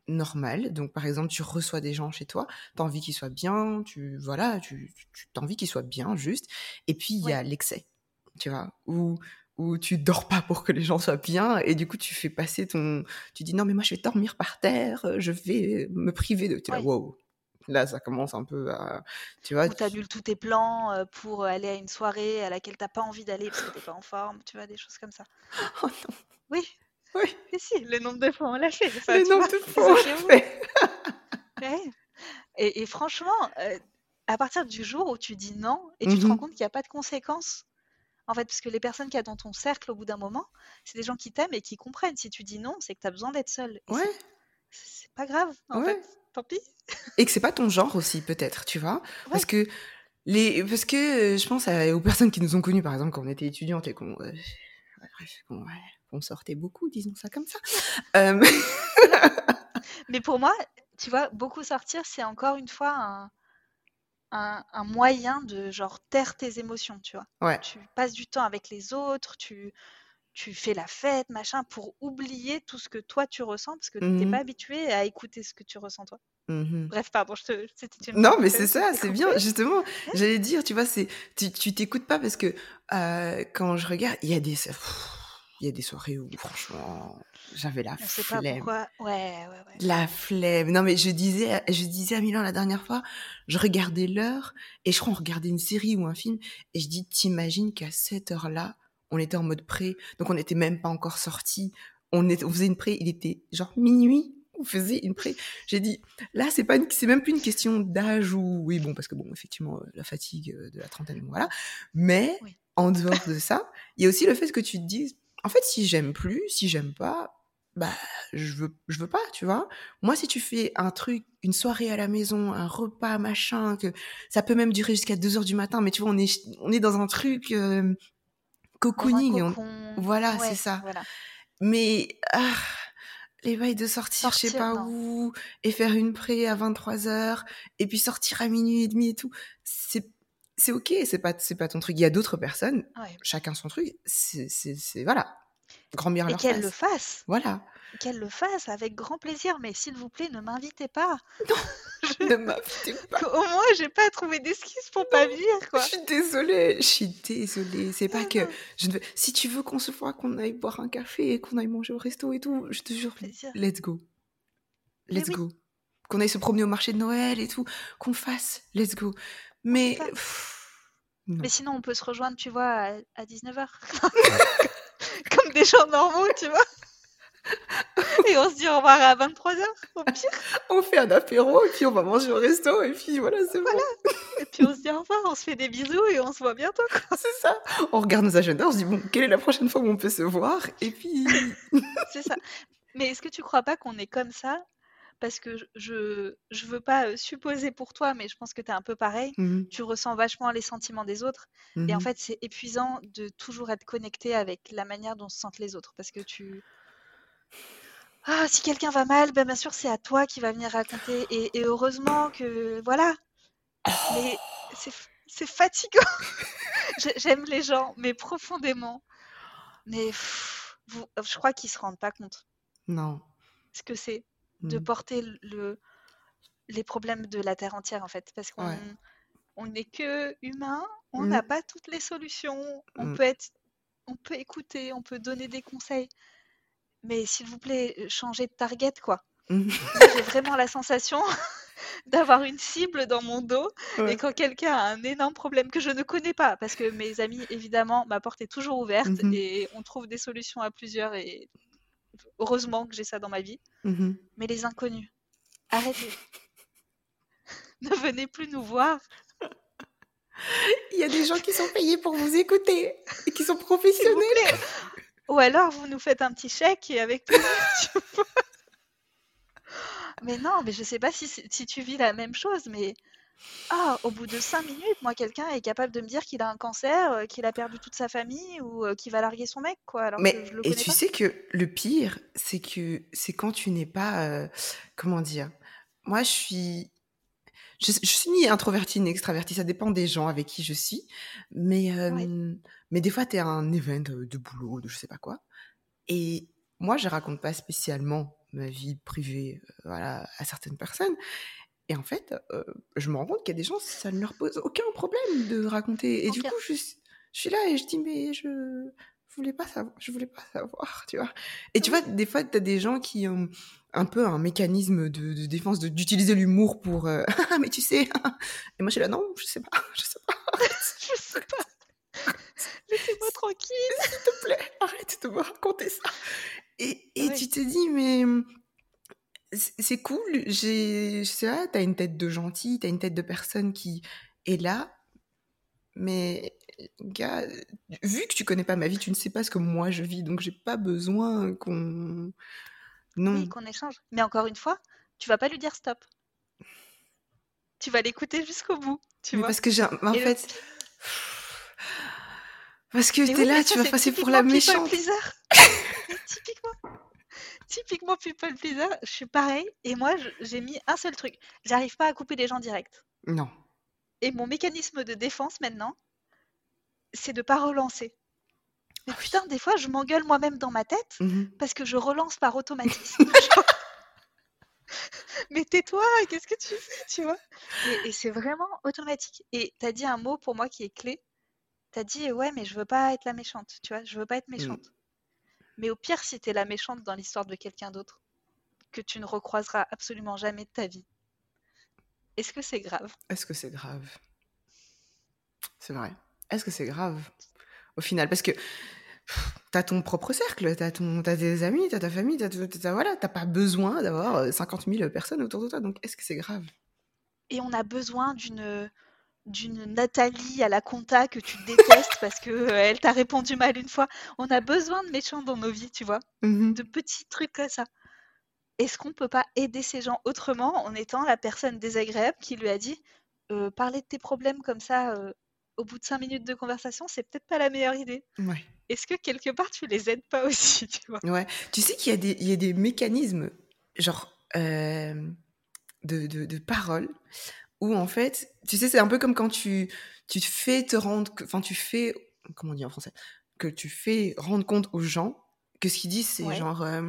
Speaker 1: normal. Donc, par exemple, tu reçois des gens chez toi, tu as envie qu'ils soient bien, tu, voilà, tu, tu as envie qu'ils soient bien, juste. Et puis, il y
Speaker 2: ouais,
Speaker 1: a l'excès, tu vois, où, où tu dors pas pour que les gens soient bien, et du coup, tu fais passer ton, tu dis, non, mais moi, je vais dormir par terre, je vais me priver de, tu es là,
Speaker 2: ouais.
Speaker 1: wow. Là, ça commence un peu à, tu vois,
Speaker 2: Ou t'annules tous tes plans euh, pour aller à une soirée à laquelle t'as pas envie d'aller parce que t'es pas en forme, tu vois, des choses comme ça.
Speaker 1: oh non,
Speaker 2: Oui,
Speaker 1: oui,
Speaker 2: mais si, le nombre de fois on l'a fait, ça,
Speaker 1: le nombre
Speaker 2: vois,
Speaker 1: de fois, on l'a fait.
Speaker 2: Ouais. Et, et franchement, euh, à partir du jour où tu dis non et tu te rends
Speaker 1: Mhm.
Speaker 2: compte qu'il n'y a pas de conséquences, en fait, parce que les personnes qu'il y a dans ton cercle au bout d'un moment, c'est des gens qui t'aiment et qui comprennent. Si tu dis non, c'est que tu as besoin d'être seul.
Speaker 1: Ouais,
Speaker 2: c'est pas grave, en
Speaker 1: ouais.
Speaker 2: fait. Tant pis.
Speaker 1: Et que c'est pas ton genre aussi, peut-être, tu vois. Parce
Speaker 2: Ouais.
Speaker 1: que, les, parce que euh, je pense à- aux personnes qui nous ont connus, par exemple, quand on était étudiantes et qu'on, euh, bref, qu'on ouais, qu'on sortait beaucoup, disons ça comme ça. Euh,
Speaker 2: Mais pour moi, tu vois, beaucoup sortir, c'est encore une fois un, un, un moyen de genre taire tes émotions, tu vois.
Speaker 1: ouais.
Speaker 2: Tu passes du temps avec les autres, tu, tu fais la fête, machin, pour oublier tout ce que toi tu ressens, parce que t'es
Speaker 1: Mhm.
Speaker 2: pas habitué à écouter ce que tu ressens toi.
Speaker 1: Mhm.
Speaker 2: Bref, pardon, je te... une
Speaker 1: Non, mais c'est
Speaker 2: parenthèse, je
Speaker 1: ça, c'est bien, justement. J'allais dire, tu vois, c'est, tu, tu t'écoutes pas parce que euh, quand je regarde, il y a des, pff, il y a des soirées où, franchement, j'avais la
Speaker 2: pas
Speaker 1: flemme.
Speaker 2: pourquoi. Ouais, ouais, ouais.
Speaker 1: La flemme. Non, mais je disais, à- je disais à Milan la dernière fois, je regardais l'heure et je crois on regardait une série ou un film et je dis, t'imagines qu'à cette heure-là, on était en mode pré, donc on n'était même pas encore sorti. On, est, on faisait une pré, il était genre minuit, on faisait une pré. J'ai dit, là, c'est pas, c'est même plus une question d'âge ou, oui, bon, parce que bon, effectivement, euh, la fatigue euh, de la trentaine, voilà. Mais
Speaker 2: Oui.
Speaker 1: en dehors de ça, il y a aussi le fait que tu te dises, en fait, si j'aime plus, si j'aime pas, bah, je veux, je veux pas, tu vois. Moi, si tu fais un truc, une soirée à la maison, un repas, machin, que ça peut même durer jusqu'à 2 heures du matin, mais tu vois, on est, on est dans un truc euh, cocooning. voilà, c'est ça. Voilà. Mais ah, les bails de sortir, je sais pas où, et faire une pré à 23 heures, et puis sortir à minuit et demi et tout, c'est c'est ok, c'est pas c'est pas ton truc. Il y a d'autres personnes, chacun son truc. C'est voilà, grand bien
Speaker 2: Et qu'elle le fasse.
Speaker 1: Voilà.
Speaker 2: Qu'elle le fasse avec grand plaisir, mais s'il vous plaît, ne m'invitez pas.
Speaker 1: Non, ne m'invitez pas.
Speaker 2: Au moins, j'ai pas trouvé d'excuses pour pas venir, quoi.
Speaker 1: Je suis désolée, je suis désolée. C'est pas que je ne veux... Si tu veux qu'on se voit, qu'on aille boire un café et qu'on aille manger au resto et tout, je te jure, let's go. Let's go. Qu'on aille se promener au marché de Noël et tout, qu'on fasse, let's go. Mais.
Speaker 2: mais sinon, on peut se rejoindre, tu vois, à 19h. Comme des gens normaux, tu vois. Et on se dit au revoir à 23h, au pire.
Speaker 1: On fait un apéro, et puis on va manger au resto, et puis voilà, c'est voilà. bon.
Speaker 2: Et puis on se dit au revoir, on se fait des bisous, et on se voit bientôt.
Speaker 1: C'est ça. On regarde nos agendas, on se dit, bon, quelle est la prochaine fois où on peut se voir Et puis...
Speaker 2: c'est ça. Mais est-ce que tu crois pas qu'on est comme ça parce que je je veux pas supposer pour toi, mais je pense que tu es un peu pareil. Mmh tu ressens vachement les sentiments des autres. Et en mmh fait, c'est épuisant de toujours être connecté avec la manière dont se sentent les autres. Parce que tu. Ah, si quelqu'un va mal, ben bien sûr, c'est à toi qui va venir raconter. Et, heureusement que. Voilà. Mais c'est fatigant. J'aime les gens, mais profondément. Mais je crois qu'ils se rendent pas compte.
Speaker 1: Non.
Speaker 2: Ce que c'est de mmh. porter le, les problèmes de la Terre entière, en fait. Parce qu'on on n'est que humain, on mmh. n'a pas toutes les solutions, on, mmh. peut être, on peut écouter, on peut donner des conseils. Mais s'il vous plaît, changez de target, quoi. J'ai vraiment la sensation d'avoir une cible dans mon dos et quand quelqu'un a un énorme problème que je ne connais pas, parce que mes amis, évidemment, ma porte est toujours ouverte et on trouve des solutions à plusieurs et heureusement que j'ai ça dans ma vie. Mmh Mais les inconnus, arrêtez. ne venez plus nous voir.
Speaker 1: Il y a des gens qui sont payés pour vous écouter et qui sont professionnels.
Speaker 2: Ou alors vous nous faites un petit chèque et avec plaisir. mais non, mais je sais pas si, si tu vis la même chose, mais ah, au bout de cinq minutes, moi, quelqu'un est capable de me dire qu'il a un cancer, euh, qu'il a perdu toute sa famille ou euh, qu'il va larguer son mec, quoi. Alors
Speaker 1: Mais et tu sais que le pire, c'est que c'est quand tu n'es pas, euh, comment dire. Moi, je suis, je, suis ni introvertie ni extravertie, ça dépend des gens avec qui je suis. Mais mais des fois, tu es à un event de boulot, de je sais pas quoi. Et moi, je raconte pas spécialement ma vie privée, voilà, à certaines personnes. Et en fait, euh, je me rends compte qu'il y a des gens, ça ne leur pose aucun problème de raconter. Et du coup, je, suis là et je dis, mais je voulais pas savoir, je voulais pas savoir, tu vois. Et tu vois, des fois, tu as des gens qui ont un peu un mécanisme de, défense, d'utiliser l'humour pour, euh, ah, mais tu sais. et moi, je suis là, non, je sais pas, je sais pas.
Speaker 2: je sais pas. Laissez-moi tranquille.
Speaker 1: S'il te plaît, arrête de me raconter ça. Et, et tu te dis, mais c'est cool. J'ai, je sais pas, t'as une tête de gentil, t'as une tête de personne qui est là. Mais, gars, vu que tu connais pas ma vie, tu ne sais pas ce que moi je vis, donc j'ai pas besoin qu'on.
Speaker 2: Non. Oui, qu'on échange. Mais encore une fois, tu vas pas lui dire stop. Tu vas l'écouter jusqu'au bout. Tu vois
Speaker 1: parce que j'ai. En fait. Parce que t'es là, tu vas passer pour la méchante.
Speaker 2: Typiquement people pleaser, je suis pareil. Et moi, j'ai mis un seul truc. J'arrive pas à couper les gens directs.
Speaker 1: Non.
Speaker 2: Et mon mécanisme de défense maintenant, c'est de pas relancer. Mais ah putain, des fois, je m'engueule moi-même dans ma tête mmh parce que je relance par automatisme. mais tais-toi, qu'est-ce que tu fais, tu vois? Et, c'est vraiment automatique. Et tu as dit un mot pour moi qui est clé. Tu as dit, ouais, mais je veux pas être la méchante, tu vois, je veux pas être mmh. méchante. Mais au pire, si t'es la méchante dans l'histoire de quelqu'un d'autre, que tu ne recroiseras absolument jamais de ta vie, est-ce que c'est grave?
Speaker 1: Est-ce que c'est grave? C'est vrai. Est-ce que c'est grave? Au final, parce que t'as ton propre cercle, t'as ton, as tes amis, t'as ta famille, t'as, voilà, t'as pas besoin d'avoir 50 euh, 000 personnes autour de toi. Donc, est-ce que c'est grave?
Speaker 2: Et on a besoin d'une d'une Nathalie à la compta que tu détestes parce que euh, elle t'a répondu mal une fois. On a besoin de méchants dans nos vies, tu vois,
Speaker 1: Mmh
Speaker 2: de petits trucs comme ça. Est-ce qu'on peut pas aider ces gens autrement en étant la personne désagréable qui lui a dit euh, parler de tes problèmes comme ça euh, au bout de cinq minutes de conversation, c'est peut-être pas la meilleure idée.
Speaker 1: Ouais.
Speaker 2: Est-ce que quelque part tu les aides pas aussi, tu vois?
Speaker 1: Ouais. Tu sais qu'il y a des, il y a des mécanismes, genre, de, de, de parole, où en fait, tu sais, c'est un peu comme quand tu, tu te fais te rendre, enfin, tu fais, comment on dit en français, que tu fais rendre compte aux gens que ce qu'ils disent, c'est
Speaker 2: Ouais.
Speaker 1: genre, euh,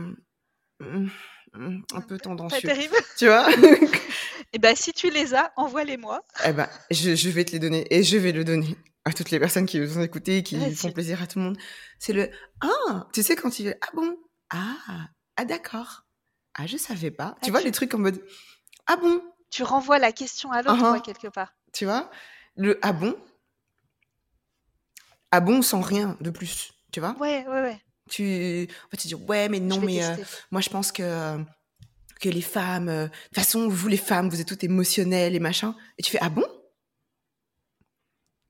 Speaker 1: mm, mm, un peu
Speaker 2: Pas
Speaker 1: tendancieux.
Speaker 2: terrible.
Speaker 1: Tu vois?
Speaker 2: Et ben si tu les as, envoie-les-moi.
Speaker 1: Eh ben, je, je vais te les donner et je vais le donner à toutes les personnes qui nous ont écoutés, qui font plaisir à tout le monde. C'est le ah, tu sais quand il est ah bon? Ah ah d'accord ah je savais pas.
Speaker 2: Ah,
Speaker 1: tu vois
Speaker 2: tu-
Speaker 1: les trucs en mode ah bon?
Speaker 2: Tu renvoies la question à l'autre,
Speaker 1: ah.
Speaker 2: quelque part.
Speaker 1: tu vois le ah bon ah bon sans rien de plus tu vois?
Speaker 2: Ouais, ouais, ouais.
Speaker 1: tu en fait tu dis ouais mais non mais euh, moi je pense que euh, que les femmes euh, de toute façon vous les femmes vous êtes toutes émotionnelles et machin et tu fais ah bon?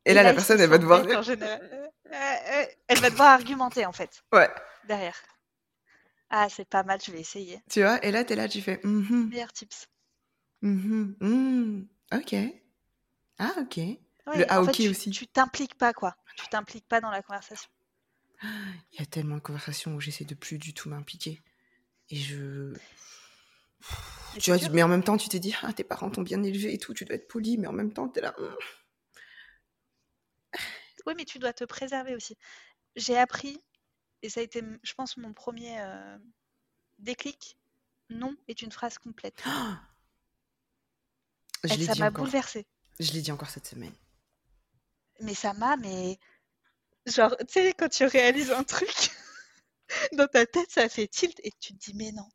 Speaker 1: Et, là, la personne elle va devoir
Speaker 2: Elle va devoir argumenter, en fait,
Speaker 1: ouais
Speaker 2: derrière. Ah, c'est pas mal, je vais essayer.
Speaker 1: Tu vois, et là, t'es là, tu fais mhm,
Speaker 2: Meilleur tips.
Speaker 1: Mhm, mm, ok. Ah, ok.
Speaker 2: Ouais,
Speaker 1: Le ah,
Speaker 2: en fait,
Speaker 1: ok
Speaker 2: tu-
Speaker 1: aussi.
Speaker 2: Tu t'impliques pas, quoi. Tu t'impliques pas dans la conversation.
Speaker 1: Il y a tellement de conversations où j'essaie de plus du tout m'impliquer. Et je.
Speaker 2: Mais
Speaker 1: Tu vois, tu- mais en même temps, tu te dis, ah, tes parents t'ont bien élevé et tout, tu dois être poli, mais en même temps, t'es là. mm.
Speaker 2: Oui, mais tu dois te préserver aussi. J'ai appris, et ça a été, je pense, mon premier euh, déclic. Non est une phrase complète.
Speaker 1: Je l'ai
Speaker 2: ça m'a bouleversée.
Speaker 1: Je l'ai dit encore cette semaine.
Speaker 2: Mais ça m'a, mais. Genre, tu sais, quand tu réalises un truc, dans ta tête, ça fait tilt et tu te dis, mais non,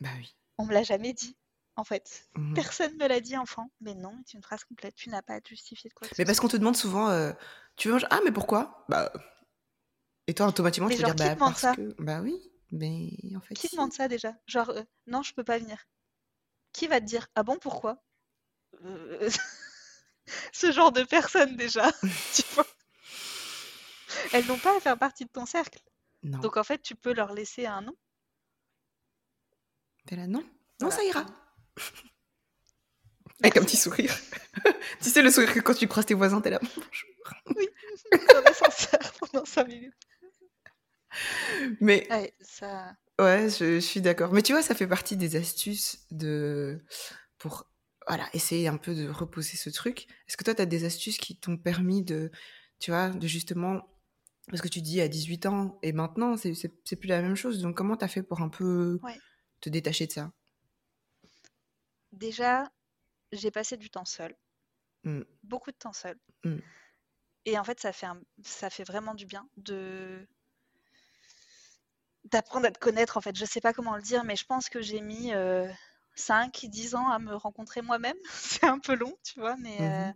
Speaker 1: Bah oui.
Speaker 2: on me l'a jamais dit, en fait.
Speaker 1: Mhm.
Speaker 2: Personne me l'a dit, enfant. Mais non, c'est une phrase complète. Tu n'as pas à te justifier de quoi
Speaker 1: Mais
Speaker 2: ce
Speaker 1: parce qu'on te demande souvent, euh, tu veux manger? Ah, mais pourquoi? Bah. Et toi, automatiquement,
Speaker 2: Mais
Speaker 1: tu
Speaker 2: genre,
Speaker 1: dire,
Speaker 2: qui
Speaker 1: bah, parce
Speaker 2: ça?
Speaker 1: que. Bah oui, mais en fait.
Speaker 2: Qui demande ça déjà? Genre, euh, non, je peux pas venir. Qui va te dire, ah bon, pourquoi? Ce genre de personnes, déjà, tu vois. Elles n'ont pas à faire partie de ton cercle.
Speaker 1: Non.
Speaker 2: Donc, en fait, tu peux leur laisser un nom.
Speaker 1: T'es là, non Non,
Speaker 2: Voilà.
Speaker 1: ça ira. Avec un petit sourire. tu sais, le sourire que quand tu croises tes voisins, t'es là. Bonjour.
Speaker 2: Dans l'ascenseur pendant 5 minutes.
Speaker 1: Mais
Speaker 2: Ouais, ça.
Speaker 1: ouais, je, je suis d'accord. Mais tu vois, ça fait partie des astuces de pour voilà, essayer un peu de reposer ce truc. Est-ce que toi, tu as des astuces qui t'ont permis de, tu vois, de justement. Parce que tu dis à 18 ans et maintenant, c'est c'est- c'est plus la même chose. Donc, comment tu as fait pour un peu
Speaker 2: Ouais.
Speaker 1: te détacher de ça?
Speaker 2: Déjà, j'ai passé du temps seule.
Speaker 1: Mm.
Speaker 2: Beaucoup de temps seule.
Speaker 1: Mm.
Speaker 2: Et en fait, ça fait, un- ça fait vraiment du bien de d'apprendre à te connaître. En fait, je sais pas comment le dire, mais je pense que j'ai mis 5, 10 ans à me rencontrer moi-même. C'est un peu long, tu vois, mais euh,
Speaker 1: Mhm.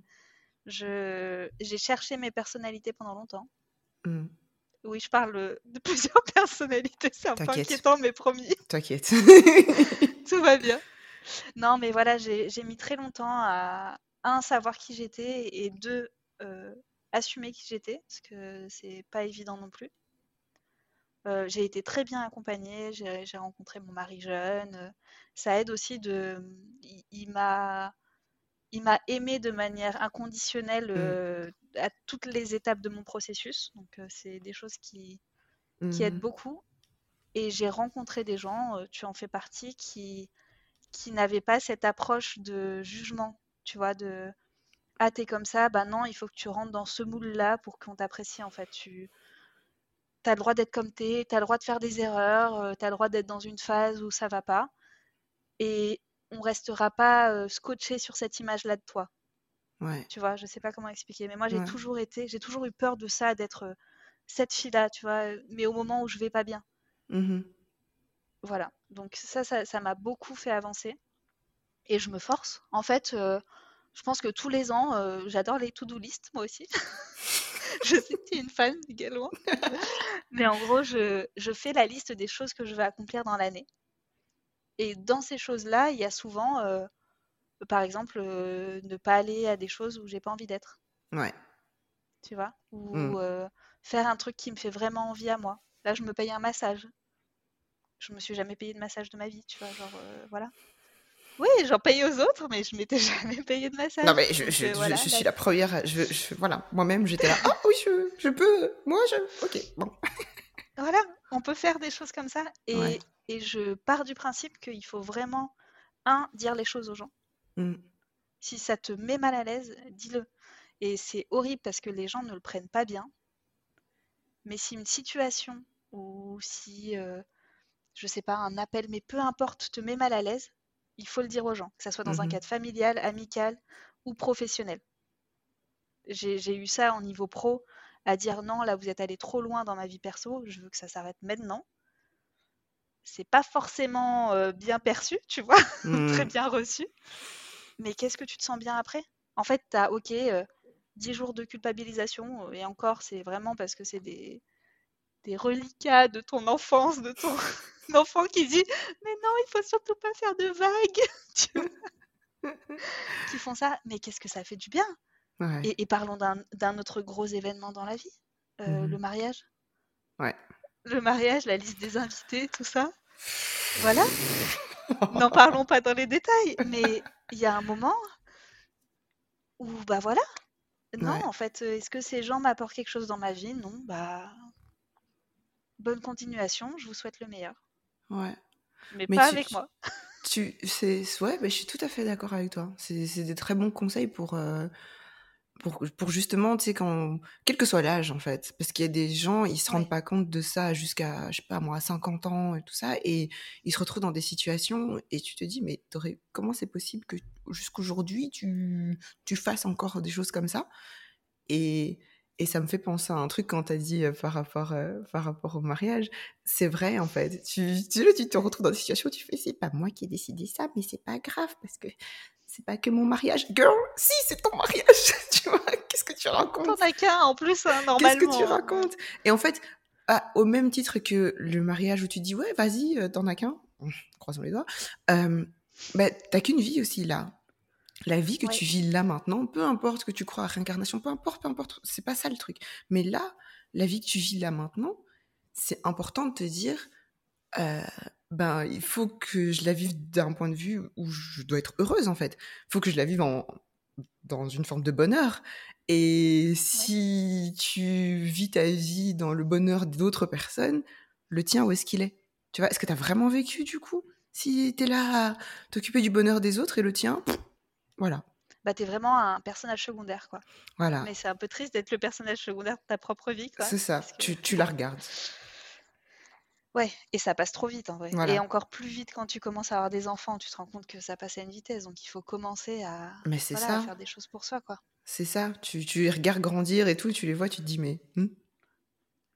Speaker 2: je j'ai cherché mes personnalités pendant longtemps.
Speaker 1: Mm.
Speaker 2: Oui, je parle de plusieurs personnalités, c'est un peu inquiétant, mais promis.
Speaker 1: T'inquiète.
Speaker 2: Tout va bien. Non, mais voilà, j'ai j'ai mis très longtemps à, un, savoir qui j'étais et deux, euh, assumer qui j'étais, parce que c'est pas évident non plus. Euh, j'ai été très bien accompagnée, j'ai rencontré mon mari jeune. euh, Ça aide aussi de. Il, il m'a il m'a aimé de manière inconditionnelle
Speaker 1: Mm.
Speaker 2: euh, à toutes les étapes de mon processus. Donc, euh, c'est des choses qui, qui aident
Speaker 1: Mhm.
Speaker 2: beaucoup. Et j'ai rencontré des gens, tu en fais partie, qui, qui n'avaient pas cette approche de jugement, tu vois, de ah t'es comme ça, bah non, il faut que tu rentres dans ce moule-là pour qu'on t'apprécie en fait. Tu as le droit d'être comme t'es, tu as le droit de faire des erreurs, tu as le droit d'être dans une phase où ça va pas. Et on restera pas euh, scotché sur cette image-là de toi.
Speaker 1: Ouais.
Speaker 2: Tu vois, je sais pas comment expliquer, mais moi j'ai
Speaker 1: Ouais.
Speaker 2: toujours été, j'ai toujours eu peur de ça, d'être euh, cette fille-là, tu vois, euh, mais au moment où je vais pas bien.
Speaker 1: Mhm.
Speaker 2: Voilà. Donc ça, ça, ça m'a beaucoup fait avancer. Et je me force. En fait, euh, je pense que tous les ans, euh, j'adore les to-do list, moi aussi. je sais que tu es une fan également. Mais en gros, je, je fais la liste des choses que je vais accomplir dans l'année. Et dans ces choses-là, il y a souvent euh, par exemple, ne pas aller à des choses où j'ai pas envie d'être.
Speaker 1: Ouais.
Speaker 2: Tu vois? Ou
Speaker 1: Mmh.
Speaker 2: faire un truc qui me fait vraiment envie à moi. Là, je me paye un massage. Je me suis jamais payé de massage de ma vie, tu vois, genre, voilà. Oui, j'en paye aux autres, mais je m'étais jamais payé de massage.
Speaker 1: Non, mais je, je, je, je suis la première. Je, voilà, moi-même, j'étais là. Ah oui, je, peux. Moi, je. Ok, bon.
Speaker 2: Voilà, on peut faire des choses comme ça. Et,
Speaker 1: Ouais.
Speaker 2: et je pars du principe qu'il faut vraiment, un, dire les choses aux gens.
Speaker 1: Mmh.
Speaker 2: Si ça te met mal à l'aise, dis-le. Et c'est horrible parce que les gens ne le prennent pas bien. Mais si une situation ou si, euh, je sais pas, un appel, mais peu importe, te met mal à l'aise, il faut le dire aux gens, que ça soit dans un
Speaker 1: Mhm.
Speaker 2: cadre familial, amical ou professionnel. J'ai eu ça au niveau pro, à dire non, là vous êtes allé trop loin dans ma vie perso, je veux que ça s'arrête maintenant. C'est pas forcément euh, bien perçu, tu vois, très
Speaker 1: Mmh.
Speaker 2: bien reçu. Mais qu'est-ce que tu te sens bien après? En fait, tu as, ok, euh, 10 jours de culpabilisation, et encore, c'est vraiment parce que c'est des, des reliquats de ton enfance, de ton enfant qui dit Mais non, il faut surtout pas faire de vagues qui font ça. Mais qu'est-ce que ça fait du bien?
Speaker 1: Ouais.
Speaker 2: et, et parlons d'un d'un autre gros événement dans la vie euh,
Speaker 1: Mhm.
Speaker 2: le mariage.
Speaker 1: Ouais.
Speaker 2: Le mariage, la liste des invités, tout ça. Voilà. N'en parlons pas dans les détails, mais il y a un moment où, bah voilà. Non,
Speaker 1: Ouais.
Speaker 2: en fait, euh, est-ce que ces gens m'apportent quelque chose dans ma vie? Non, bah. Bonne continuation, je vous souhaite le meilleur.
Speaker 1: Ouais.
Speaker 2: Mais,
Speaker 1: Mais
Speaker 2: pas
Speaker 1: tu-
Speaker 2: avec
Speaker 1: tu-
Speaker 2: moi.
Speaker 1: Tu, c'est, ouais, bah, je suis tout à fait d'accord avec toi. C'est, c'est des très bons conseils pour, euh, pour, pour justement, tu sais, quand, quel que soit l'âge, en fait. Parce qu'il y a des gens, ils se rendent
Speaker 2: Ouais.
Speaker 1: pas compte de ça jusqu'à, je sais pas, moi, 50 ans et tout ça, et ils se retrouvent dans des situations et tu te dis, mais t'aurais- comment c'est possible que jusqu'aujourd'hui, tu, tu fasses encore des choses comme ça? Et, et ça me fait penser à un truc quand t'as dit euh, par, rapport, euh, par rapport au mariage. C'est vrai, en fait. Tu, tu, tu te retrouves dans des situations où tu fais, c'est pas moi qui ai décidé ça, mais c'est pas grave parce que c'est pas que mon mariage. Girl, si, c'est ton mariage. tu vois, qu'est-ce que tu racontes?
Speaker 2: T'en as qu'un en plus, hein,
Speaker 1: Qu'est-ce
Speaker 2: normalement.
Speaker 1: que tu racontes? Et en fait, ah, au même titre que le mariage où tu dis, ouais, vas-y, euh, t'en as qu'un, croisons les doigts, euh, bah, t'as qu'une vie aussi là. La vie que
Speaker 2: Ouais.
Speaker 1: tu vis là maintenant, peu importe que tu crois à réincarnation, peu importe, peu importe, c'est pas ça le truc. Mais là, la vie que tu vis là maintenant, c'est important de te dire, euh, ben, il faut que je la vive d'un point de vue où je dois être heureuse en fait. Il faut que je la vive en, dans une forme de bonheur. Et si tu vis ta vie dans le bonheur d'autres personnes, le tien, où est-ce qu'il est? Tu vois, est-ce que tu as vraiment vécu du coup? Si tu es là à t'occuper du bonheur des autres et le tien, pff, voilà.
Speaker 2: Bah, t'es vraiment un personnage secondaire, quoi.
Speaker 1: Voilà.
Speaker 2: Mais c'est un peu triste d'être le personnage secondaire de ta propre vie, quoi.
Speaker 1: C'est ça,
Speaker 2: que-
Speaker 1: tu, tu la regardes.
Speaker 2: Ouais, et ça passe trop vite en vrai.
Speaker 1: Voilà.
Speaker 2: Et encore plus vite quand tu commences à avoir des enfants, tu te rends compte que ça passe à une vitesse. Donc il faut commencer à,
Speaker 1: Mais
Speaker 2: faire des choses pour soi, quoi.
Speaker 1: c'est ça. Tu, tu les regardes grandir et tout, tu les vois, tu te dis, mais. hmm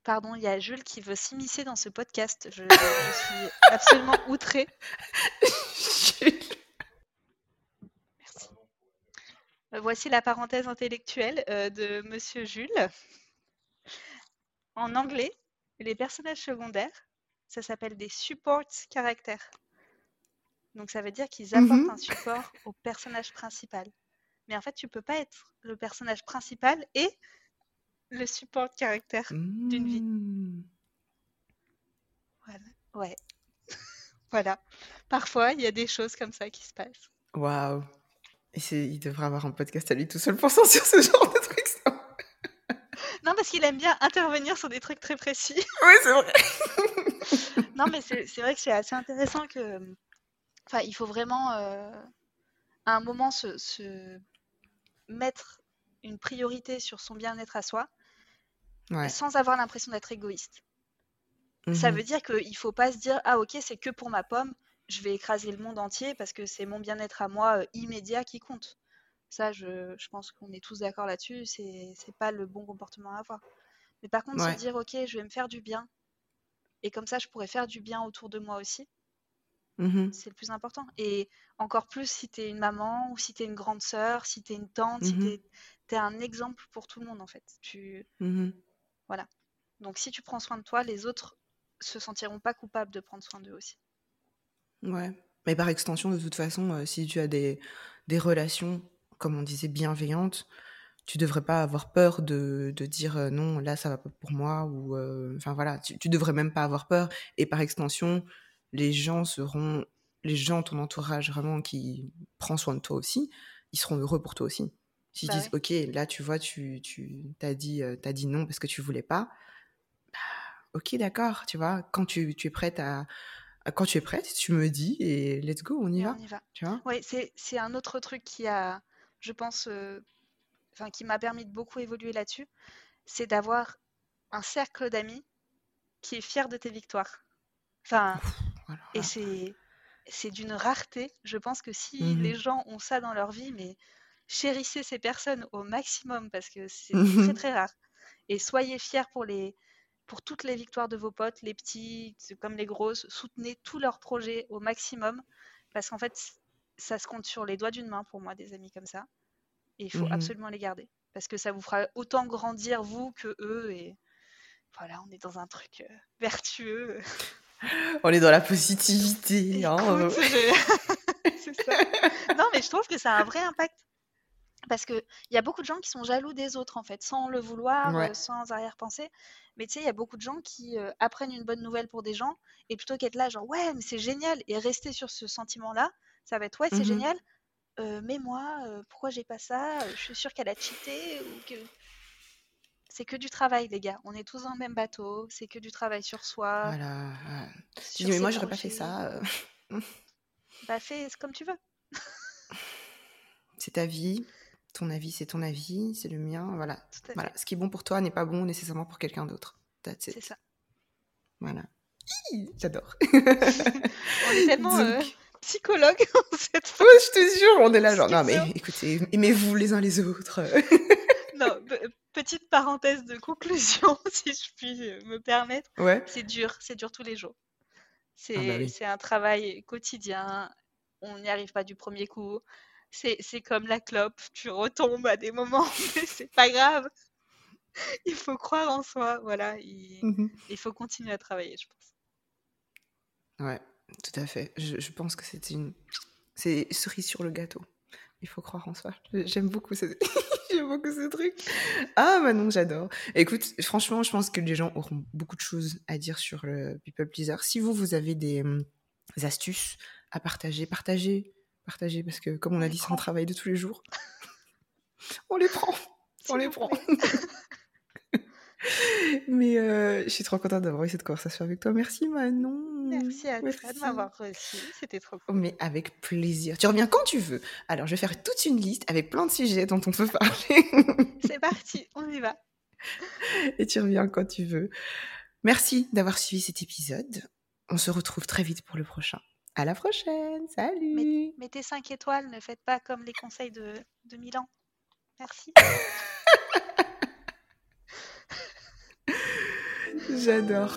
Speaker 2: Pardon, il y a Jules qui veut s'immiscer dans ce podcast. Je, je suis absolument outrée. Merci. Euh, Voici la parenthèse intellectuelle euh, de Monsieur Jules. En anglais, les personnages secondaires, ça s'appelle des support caractères. Donc ça veut dire qu'ils apportent
Speaker 1: Mhm.
Speaker 2: un support au personnage principal. Mais en fait, tu peux pas être le personnage principal et le support caractère. D'une vie.
Speaker 1: Mmh.
Speaker 2: Voilà. Ouais. voilà. Parfois, il y a des choses comme ça qui se passent.
Speaker 1: Waouh. Et Il devrait avoir un podcast à lui tout seul pour sortir ce genre de trucs. ça.
Speaker 2: Non, parce qu'il aime bien intervenir sur des trucs très précis.
Speaker 1: Oui, c'est vrai.
Speaker 2: non, mais c'est vrai que c'est assez intéressant que. Enfin, il faut vraiment, euh, à un moment, se, se mettre une priorité sur son bien-être à soi,
Speaker 1: Ouais.
Speaker 2: sans avoir l'impression d'être égoïste. Ça
Speaker 1: Mhm.
Speaker 2: veut dire qu'il ne faut pas se dire Ah, ok, c'est que pour ma pomme, je vais écraser le monde entier parce que c'est mon bien-être à moi euh, immédiat qui compte. Ça, je, je pense qu'on est tous d'accord là-dessus, c'est c'est pas le bon comportement à avoir. Mais par contre,
Speaker 1: Ouais.
Speaker 2: se dire Ok, je vais me faire du bien, et comme ça, je pourrais faire du bien autour de moi aussi,
Speaker 1: Mhm.
Speaker 2: c'est le plus important. Et encore plus si tu es une maman, ou si tu es une grande sœur, si tu es une tante, si
Speaker 1: Mhm.
Speaker 2: tu es, un exemple pour tout le monde en fait. Tu...
Speaker 1: Mhm.
Speaker 2: Donc si tu prends soin de toi, les autres se sentiront pas coupables de prendre soin d'eux aussi.
Speaker 1: Ouais. Mais par extension, de toute façon, euh, si tu as des, des relations, comme on disait, bienveillantes, tu devrais pas avoir peur de, de dire euh, non, là ça va pas pour moi ou euh, enfin voilà, tu, tu devrais même pas avoir peur et par extension, les gens seront les gens ton entourage vraiment qui prend soin de toi aussi, ils seront heureux pour toi aussi. S'ils
Speaker 2: Bah
Speaker 1: disent OK, là tu vois, tu tu t'as dit euh, dit non parce que tu voulais pas. Bah, OK, d'accord, tu vois, quand tu, tu es prête à- quand tu es prête, tu me dis et let's go, on y va,
Speaker 2: on y va.
Speaker 1: tu vois?
Speaker 2: Oui, c'est un autre truc qui a, je pense, euh, enfin, qui m'a permis de beaucoup évoluer là-dessus, c'est d'avoir un cercle d'amis qui est fier de tes victoires. Enfin,
Speaker 1: Voilà.
Speaker 2: et c'est c'est d'une rareté. Je pense que si
Speaker 1: Mhm.
Speaker 2: les gens ont ça dans leur vie, mais chérissez ces personnes au maximum parce que c'est très très rare. Et soyez fiers pour les pour toutes les victoires de vos potes, les petits comme les grosses, soutenez tous leurs projets au maximum parce qu'en fait ça se compte sur les doigts d'une main pour moi des amis comme ça et il faut
Speaker 1: Mhm.
Speaker 2: absolument les garder parce que ça vous fera autant grandir vous que eux et voilà, on est dans un truc euh, vertueux.
Speaker 1: On est dans la positivité, hein, euh.
Speaker 2: Écoute, je- c'est ça. Non, mais je trouve que ça a un vrai impact. Parce qu'il y a beaucoup de gens qui sont jaloux des autres, en fait, sans le vouloir,
Speaker 1: Ouais.
Speaker 2: euh, sans arrière-pensée. Mais tu sais, il y a beaucoup de gens qui euh, apprennent une bonne nouvelle pour des gens, et plutôt qu'être là, genre, ouais, mais c'est génial, et rester sur ce sentiment-là, ça va être, ouais, c'est
Speaker 1: Mhm.
Speaker 2: génial, euh, mais moi, pourquoi j'ai pas ça Je suis sûre qu'elle a cheaté, ou que... C'est que du travail, les gars. On est tous dans le même bateau, c'est que du travail sur soi,
Speaker 1: Voilà. Tu
Speaker 2: sur
Speaker 1: dis, mais moi, j'aurais pas fait ça.
Speaker 2: Bah, fais comme tu veux.
Speaker 1: C'est ta vie. Ton avis, c'est ton avis. C'est le mien. Voilà. Voilà. Ce qui est bon pour toi n'est pas bon nécessairement pour quelqu'un d'autre.
Speaker 2: C'est ça.
Speaker 1: Voilà. J'adore.
Speaker 2: On est tellement euh,
Speaker 1: Donc,
Speaker 2: psychologue cette fois.
Speaker 1: ouais, je te jure, on est là, genre, non, mais écoutez, aimez-vous les uns les autres.
Speaker 2: Non, pe- petite parenthèse de conclusion, si je puis me permettre.
Speaker 1: ouais.
Speaker 2: C'est dur, c'est dur tous les jours.
Speaker 1: Ah bah oui.
Speaker 2: c'est un travail quotidien. On n'y arrive pas du premier coup. C'est comme la clope, tu retombes à des moments, mais c'est pas grave. Il faut croire en soi, voilà. Il, il faut continuer à travailler, je pense.
Speaker 1: Ouais, tout à fait. Je, je pense que c'est une. C'est cerise sur le gâteau. Il faut croire en soi. J'aime beaucoup ce... J'aime beaucoup ce truc. Ah, Manon, j'adore. Écoute, franchement, je pense que les gens auront beaucoup de choses à dire sur le People Pleaser. Si vous, vous avez des hum, astuces à partager, partagez. Partagez, parce que comme on a dit, c'est un travail de tous les jours. On les prend. On les prend. Mais euh, je suis trop contente d'avoir eu cette conversation avec toi. Merci, Manon.
Speaker 2: Merci à toi de
Speaker 1: Merci.
Speaker 2: m'avoir reçu, c'était trop cool.
Speaker 1: mais avec plaisir. Tu reviens quand tu veux. Alors, je vais faire toute une liste avec plein de sujets dont on peut parler.
Speaker 2: C'est parti, on y va.
Speaker 1: Et tu reviens quand tu veux. Merci d'avoir suivi cet épisode. On se retrouve très vite pour le prochain. À la prochaine.
Speaker 2: Met-
Speaker 1: Salut.
Speaker 2: Mettez 5 étoiles, ne faites pas comme les conseils de, de Milan. Merci.
Speaker 1: J'adore.